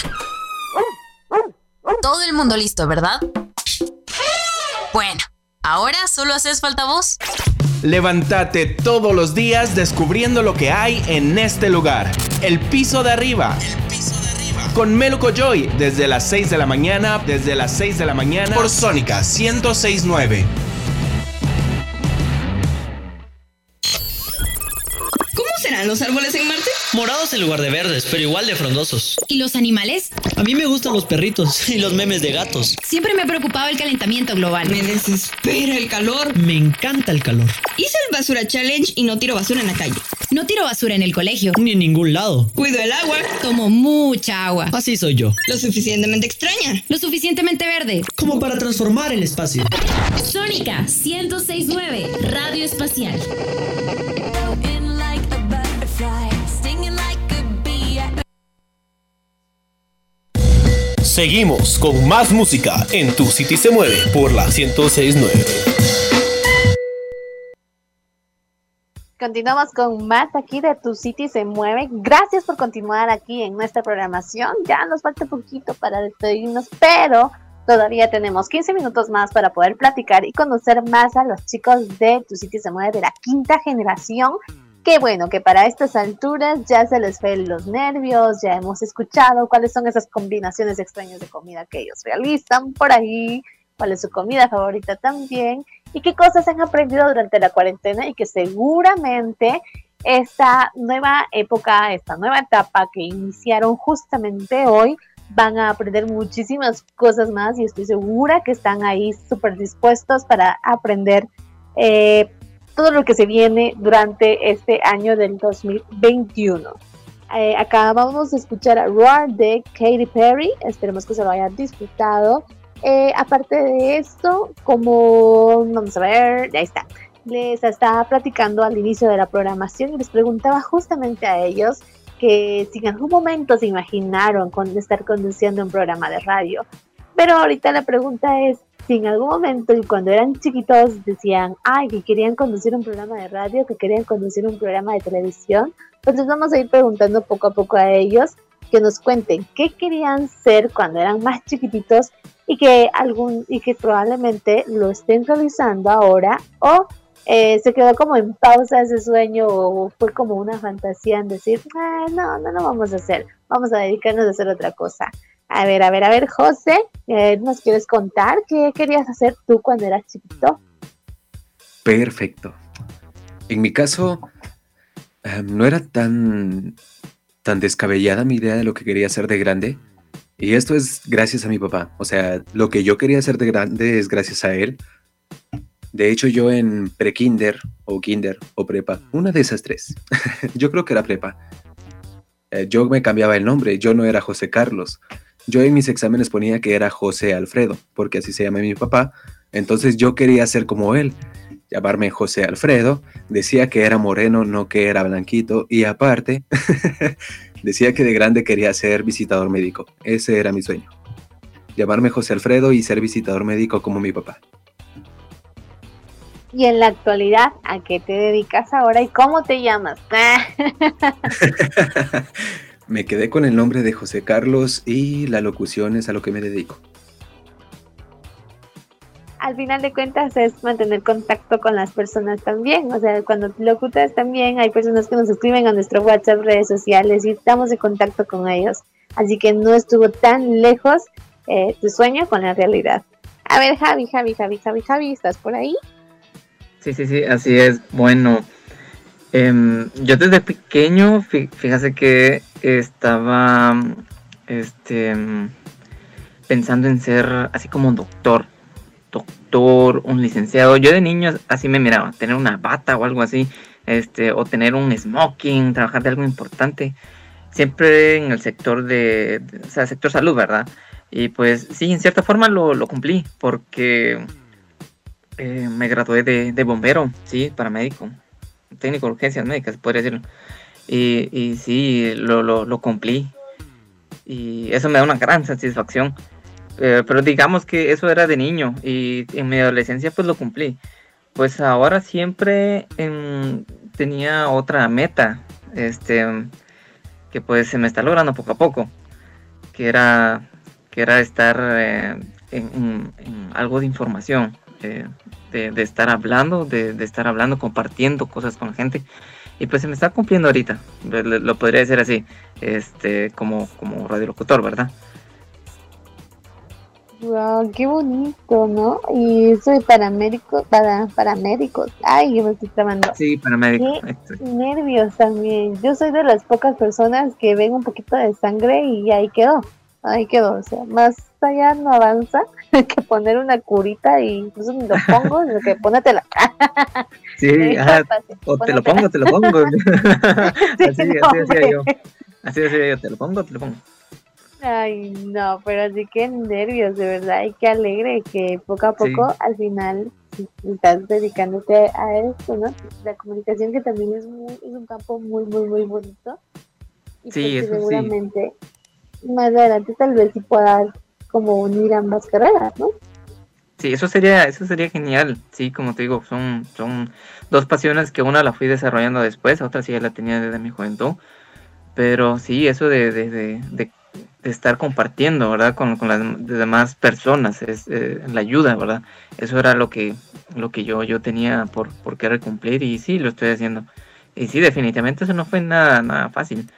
Todo el mundo listo, ¿verdad? Bueno, ahora solo haces falta vos. Levántate todos los días descubriendo lo que hay en este lugar. El piso de arriba. El piso de arriba. Con Melo Joy desde las 6 de la mañana, desde las 6 de la mañana por Sónica 1069. ¿Cómo serán los árboles en Marte? Morados en lugar de verdes, pero igual de frondosos. ¿Y los animales? A mí me gustan los perritos y los memes de gatos. Siempre me ha preocupado el calentamiento global. Me desespera el calor. Me encanta el calor. Hice el basura challenge y no tiro basura en la calle. No tiro basura en el colegio. Ni en ningún lado. Cuido el agua. Tomo mucha agua. Así soy yo. Lo suficientemente extraña. Lo suficientemente verde. Como para transformar el espacio. Sónica 1069, Radio Espacial. Seguimos con más música en Tu City se mueve por la 1069. Continuamos con más aquí de Tu City se mueve. Gracias por continuar aquí en nuestra programación. Ya nos falta poquito para despedirnos, pero todavía tenemos 15 minutos más para poder platicar y conocer más a los chicos de Tu City se mueve de la quinta generación Qué bueno que para estas alturas ya se les fue los nervios, ya hemos escuchado cuáles son esas combinaciones extrañas de comida que ellos realizan por ahí, cuál es su comida favorita también y qué cosas han aprendido durante la cuarentena y que seguramente esta nueva época, esta nueva etapa que iniciaron justamente hoy, van a aprender muchísimas cosas más y estoy segura que están ahí súper dispuestos para aprender eh, todo lo que se viene durante este año del 2021. Eh, acabamos de escuchar a Roar de Katy Perry, esperemos que se lo hayan disfrutado. Eh, aparte de esto, como vamos a ver, ya está. Les estaba platicando al inicio de la programación y les preguntaba justamente a ellos que si en algún momento se imaginaron estar conduciendo un programa de radio. Pero ahorita la pregunta es, si en algún momento y cuando eran chiquitos decían, ay, que querían conducir un programa de radio, que querían conducir un programa de televisión, pues les vamos a ir preguntando poco a poco a ellos que nos cuenten qué querían ser cuando eran más chiquititos y que algún y que probablemente lo estén realizando ahora o eh, se quedó como en pausa ese sueño o fue como una fantasía en decir, no, no lo vamos a hacer, vamos a dedicarnos a hacer otra cosa. A ver, a ver, a ver, José, eh, ¿nos quieres contar qué querías hacer tú cuando eras chiquito? Perfecto. En mi caso, em, no era tan, tan descabellada mi idea de lo que quería hacer de grande. Y esto es gracias a mi papá. O sea, lo que yo quería hacer de grande es gracias a él. De hecho, yo en prekinder o kinder o prepa, una de esas tres, yo creo que era prepa, eh, yo me cambiaba el nombre, yo no era José Carlos. Yo en mis exámenes ponía que era José Alfredo, porque así se llama mi papá. Entonces yo quería ser como él, llamarme José Alfredo. Decía que era moreno, no que era blanquito. Y aparte, decía que de grande quería ser visitador médico. Ese era mi sueño. Llamarme José Alfredo y ser visitador médico como mi papá. Y en la actualidad, ¿a qué te dedicas ahora y cómo te llamas? me quedé con el nombre de José Carlos y la locución es a lo que me dedico. Al final de cuentas es mantener contacto con las personas también. O sea, cuando locutas también hay personas que nos escriben a nuestro WhatsApp, redes sociales y estamos en contacto con ellos. Así que no estuvo tan lejos eh, tu sueño con la realidad. A ver, Javi, Javi, Javi, Javi, Javi, ¿estás por ahí? Sí, sí, sí, así es. Bueno, em, yo desde pequeño, fíjate que estaba este, pensando en ser así como doctor, doctor, un licenciado. Yo de niño así me miraba, tener una bata o algo así, este, o tener un smoking, trabajar de algo importante, siempre en el sector de, o sea, sector salud, ¿verdad? Y pues sí, en cierta forma lo, lo cumplí, porque eh, me gradué de, de, bombero, sí, paramédico, técnico de urgencias médicas, podría decirlo. Y, y sí, lo, lo, cumplí. Y eso me da una gran satisfacción. Eh, pero digamos que eso era de niño y en mi adolescencia pues lo cumplí. Pues ahora siempre em, tenía otra meta, este, que pues se me está logrando poco a poco, que era, que era estar eh, en, en, algo de información, eh, de, estar hablando, de, estar hablando, compartiendo cosas con la gente. Y pues se me está cumpliendo ahorita, lo, podría decir así, este, como, como radiolocutor, ¿verdad? Wow, qué bonito, ¿no? Y soy paramédico, para paramédicos. Ay, yo me estoy trabando. Sí, paramédico. Qué nervios también. Yo soy de las pocas personas que ven un poquito de sangre y ahí quedó. Ahí quedó. O sea, más allá no avanza que poner una curita y incluso ni lo pongo, sino que pónetela. Sí, ajá, o te lo pongo, te lo pongo. así, así decía yo. Así decía yo, te lo pongo, te lo pongo. Ay, no, pero así que nervios, de verdad, y qué alegre que poco a poco al final estás dedicándote a esto, ¿no? La comunicación que también es, muy, es un campo muy, muy, muy bonito. Y sí, pues eso seguramente más adelante tal vez sí puedas como unir ambas carreras, ¿no? Sí, eso sería, eso sería genial. Sí, como te digo, son, son dos pasiones que una la fui desarrollando después, otra sí la tenía desde mi juventud. Pero sí, eso de, de, de, de estar compartiendo, ¿verdad? Con, con las demás personas, es eh, la ayuda, ¿verdad? Eso era lo que, lo que yo, yo tenía por, por querer cumplir y sí, lo estoy haciendo. Y sí, definitivamente eso no fue nada, nada fácil.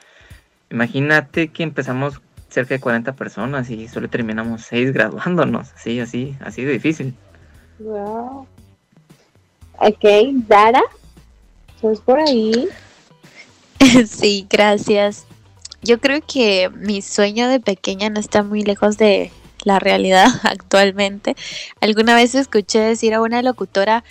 Imagínate que empezamos cerca de 40 personas y solo terminamos 6 graduándonos, así, así, así de difícil. Wow. Ok, Dara, ¿estás por ahí? sí, gracias. Yo creo que mi sueño de pequeña no está muy lejos de la realidad actualmente. Alguna vez escuché decir a una locutora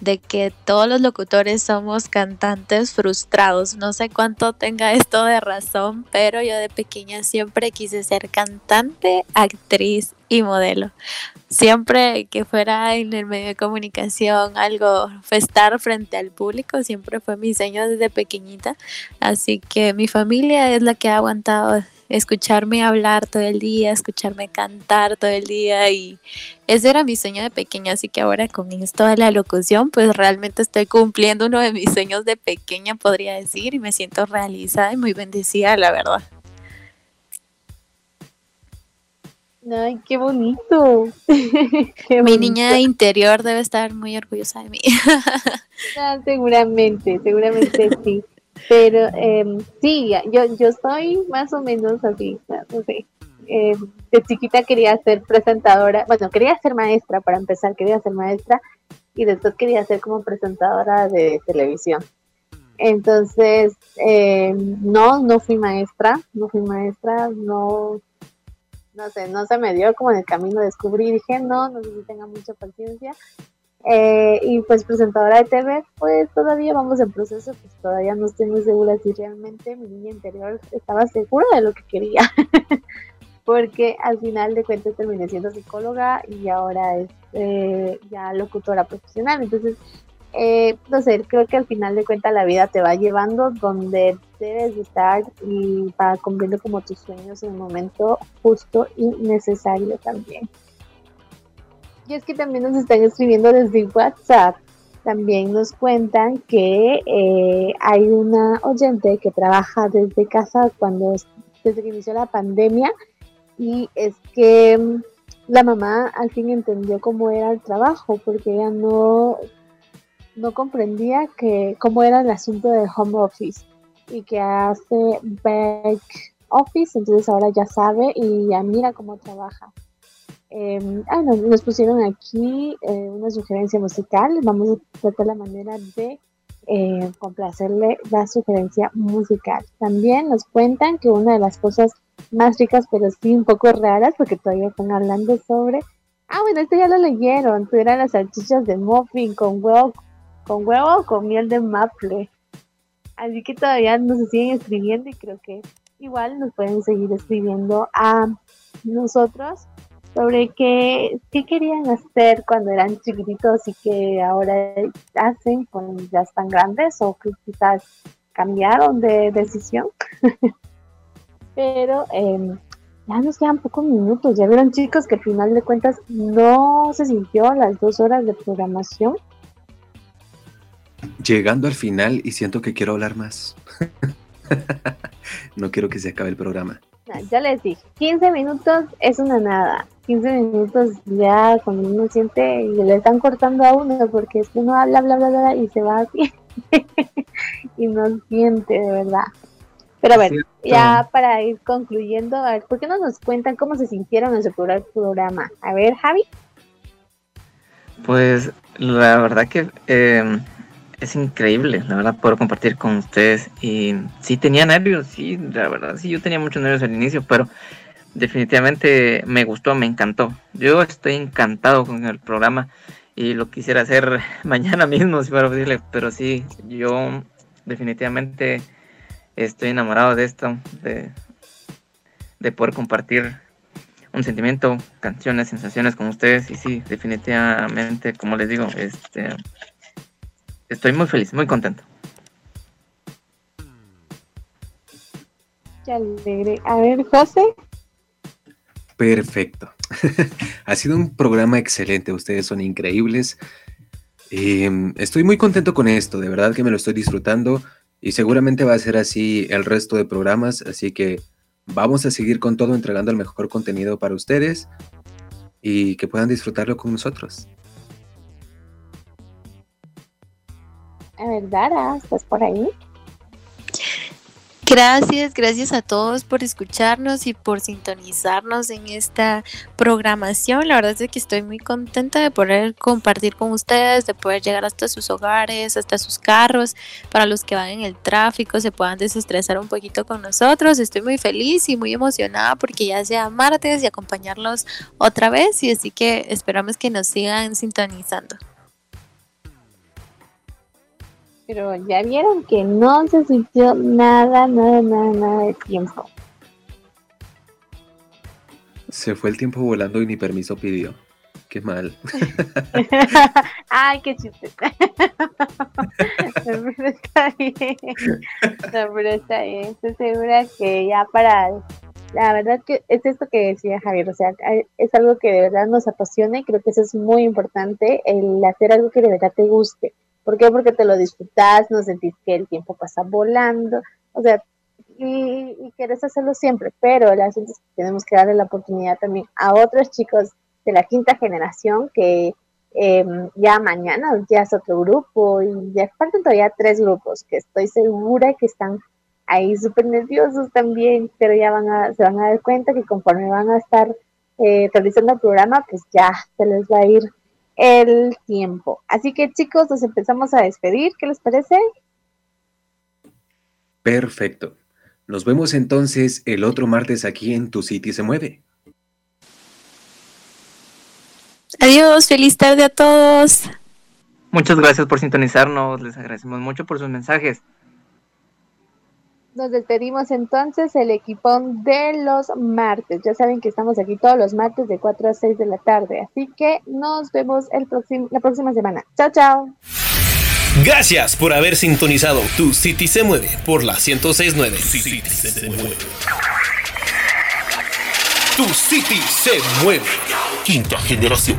de que todos los locutores somos cantantes frustrados. No sé cuánto tenga esto de razón, pero yo de pequeña siempre quise ser cantante, actriz y modelo. Siempre que fuera en el medio de comunicación, algo, estar frente al público, siempre fue mi sueño desde pequeñita. Así que mi familia es la que ha aguantado escucharme hablar todo el día, escucharme cantar todo el día y ese era mi sueño de pequeña, así que ahora con esto de la locución, pues realmente estoy cumpliendo uno de mis sueños de pequeña, podría decir, y me siento realizada y muy bendecida, la verdad. Ay, qué bonito. qué Mi niña interior debe estar muy orgullosa de mí. ah, seguramente, seguramente sí. Pero eh, sí, yo, yo soy más o menos así, no sé. Eh, de chiquita quería ser presentadora, bueno, quería ser maestra para empezar, quería ser maestra y después quería ser como presentadora de televisión. Entonces, eh, no, no fui maestra, no fui maestra, no, no sé, no se me dio como en el camino descubrí, dije, no, no sé si tenga mucha paciencia. Eh, y pues presentadora de TV, pues todavía vamos en proceso, pues todavía no estoy muy segura si realmente mi niña interior estaba segura de lo que quería. Porque al final de cuentas terminé siendo psicóloga y ahora es eh, ya locutora profesional. Entonces, eh, no sé, creo que al final de cuentas la vida te va llevando donde debes estar y para cumplir como tus sueños en el momento justo y necesario también. Y es que también nos están escribiendo desde WhatsApp. También nos cuentan que eh, hay una oyente que trabaja desde casa cuando desde que inició la pandemia y es que mm, la mamá al fin entendió cómo era el trabajo porque ella no no comprendía que cómo era el asunto del home office y que hace back office, entonces ahora ya sabe y ya mira cómo trabaja. Eh, ah, nos, pusieron aquí eh, una sugerencia musical. Vamos a tratar la manera de eh, complacerle la sugerencia musical. También nos cuentan que una de las cosas más ricas, pero sí un poco raras, porque todavía están hablando sobre. Ah, bueno, esto ya lo leyeron. Eran las salchichas de muffin con huevo, con huevo o con miel de maple. Así que todavía nos siguen escribiendo y creo que igual nos pueden seguir escribiendo a nosotros sobre qué, qué querían hacer cuando eran chiquititos y que ahora hacen cuando ya están grandes o que quizás cambiaron de decisión. Pero eh, ya nos quedan pocos minutos. Ya vieron chicos que al final de cuentas no se sintió las dos horas de programación. Llegando al final y siento que quiero hablar más. no quiero que se acabe el programa. Ya les dije, 15 minutos es una nada. 15 minutos ya cuando uno siente y le están cortando a uno porque es que uno habla, bla, bla, bla y se va así y no siente de verdad. Pero a ver, ya para ir concluyendo, a ver, ¿por qué no nos cuentan cómo se sintieron en su programa? A ver, Javi. Pues la verdad que eh, es increíble, la verdad, poder compartir con ustedes. Y sí tenía nervios, sí, la verdad, sí, yo tenía muchos nervios al inicio, pero definitivamente me gustó, me encantó. Yo estoy encantado con el programa y lo quisiera hacer mañana mismo si fuera posible, pero sí, yo definitivamente estoy enamorado de esto, de, de poder compartir un sentimiento, canciones, sensaciones con ustedes y sí, definitivamente, como les digo, este, estoy muy feliz, muy contento. Qué alegre. A ver, José. Perfecto. ha sido un programa excelente. Ustedes son increíbles. Eh, estoy muy contento con esto. De verdad que me lo estoy disfrutando. Y seguramente va a ser así el resto de programas. Así que vamos a seguir con todo, entregando el mejor contenido para ustedes. Y que puedan disfrutarlo con nosotros. A ver, ¿estás por ahí? Gracias, gracias a todos por escucharnos y por sintonizarnos en esta programación. La verdad es que estoy muy contenta de poder compartir con ustedes, de poder llegar hasta sus hogares, hasta sus carros, para los que van en el tráfico se puedan desestresar un poquito con nosotros. Estoy muy feliz y muy emocionada porque ya sea martes y acompañarlos otra vez y así que esperamos que nos sigan sintonizando. Pero ya vieron que no se sintió nada, nada, nada, nada de tiempo. Se fue el tiempo volando y ni permiso pidió. Qué mal. Ay, qué chiste. pero está bien. No, pero está bien. Estoy segura que ya para. La verdad que es esto que decía Javier, o sea, es algo que de verdad nos apasiona y creo que eso es muy importante, el hacer algo que de verdad te guste. ¿Por qué? Porque te lo disfrutas, no sentís que el tiempo pasa volando, o sea, y, y quieres hacerlo siempre, pero el asunto que tenemos que darle la oportunidad también a otros chicos de la quinta generación que eh, ya mañana ya es otro grupo y ya faltan todavía tres grupos que estoy segura que están ahí súper nerviosos también, pero ya van a, se van a dar cuenta que conforme van a estar eh, realizando el programa, pues ya se les va a ir el tiempo. Así que chicos, nos empezamos a despedir. ¿Qué les parece? Perfecto. Nos vemos entonces el otro martes aquí en Tu City se mueve. Adiós, feliz tarde a todos. Muchas gracias por sintonizarnos, les agradecemos mucho por sus mensajes. Nos despedimos entonces el equipón de los martes. Ya saben que estamos aquí todos los martes de 4 a 6 de la tarde. Así que nos vemos el la próxima semana. Chao, chao. Gracias por haber sintonizado Tu City se mueve por la 1069. City se mueve. Tu City se mueve. Quinta generación.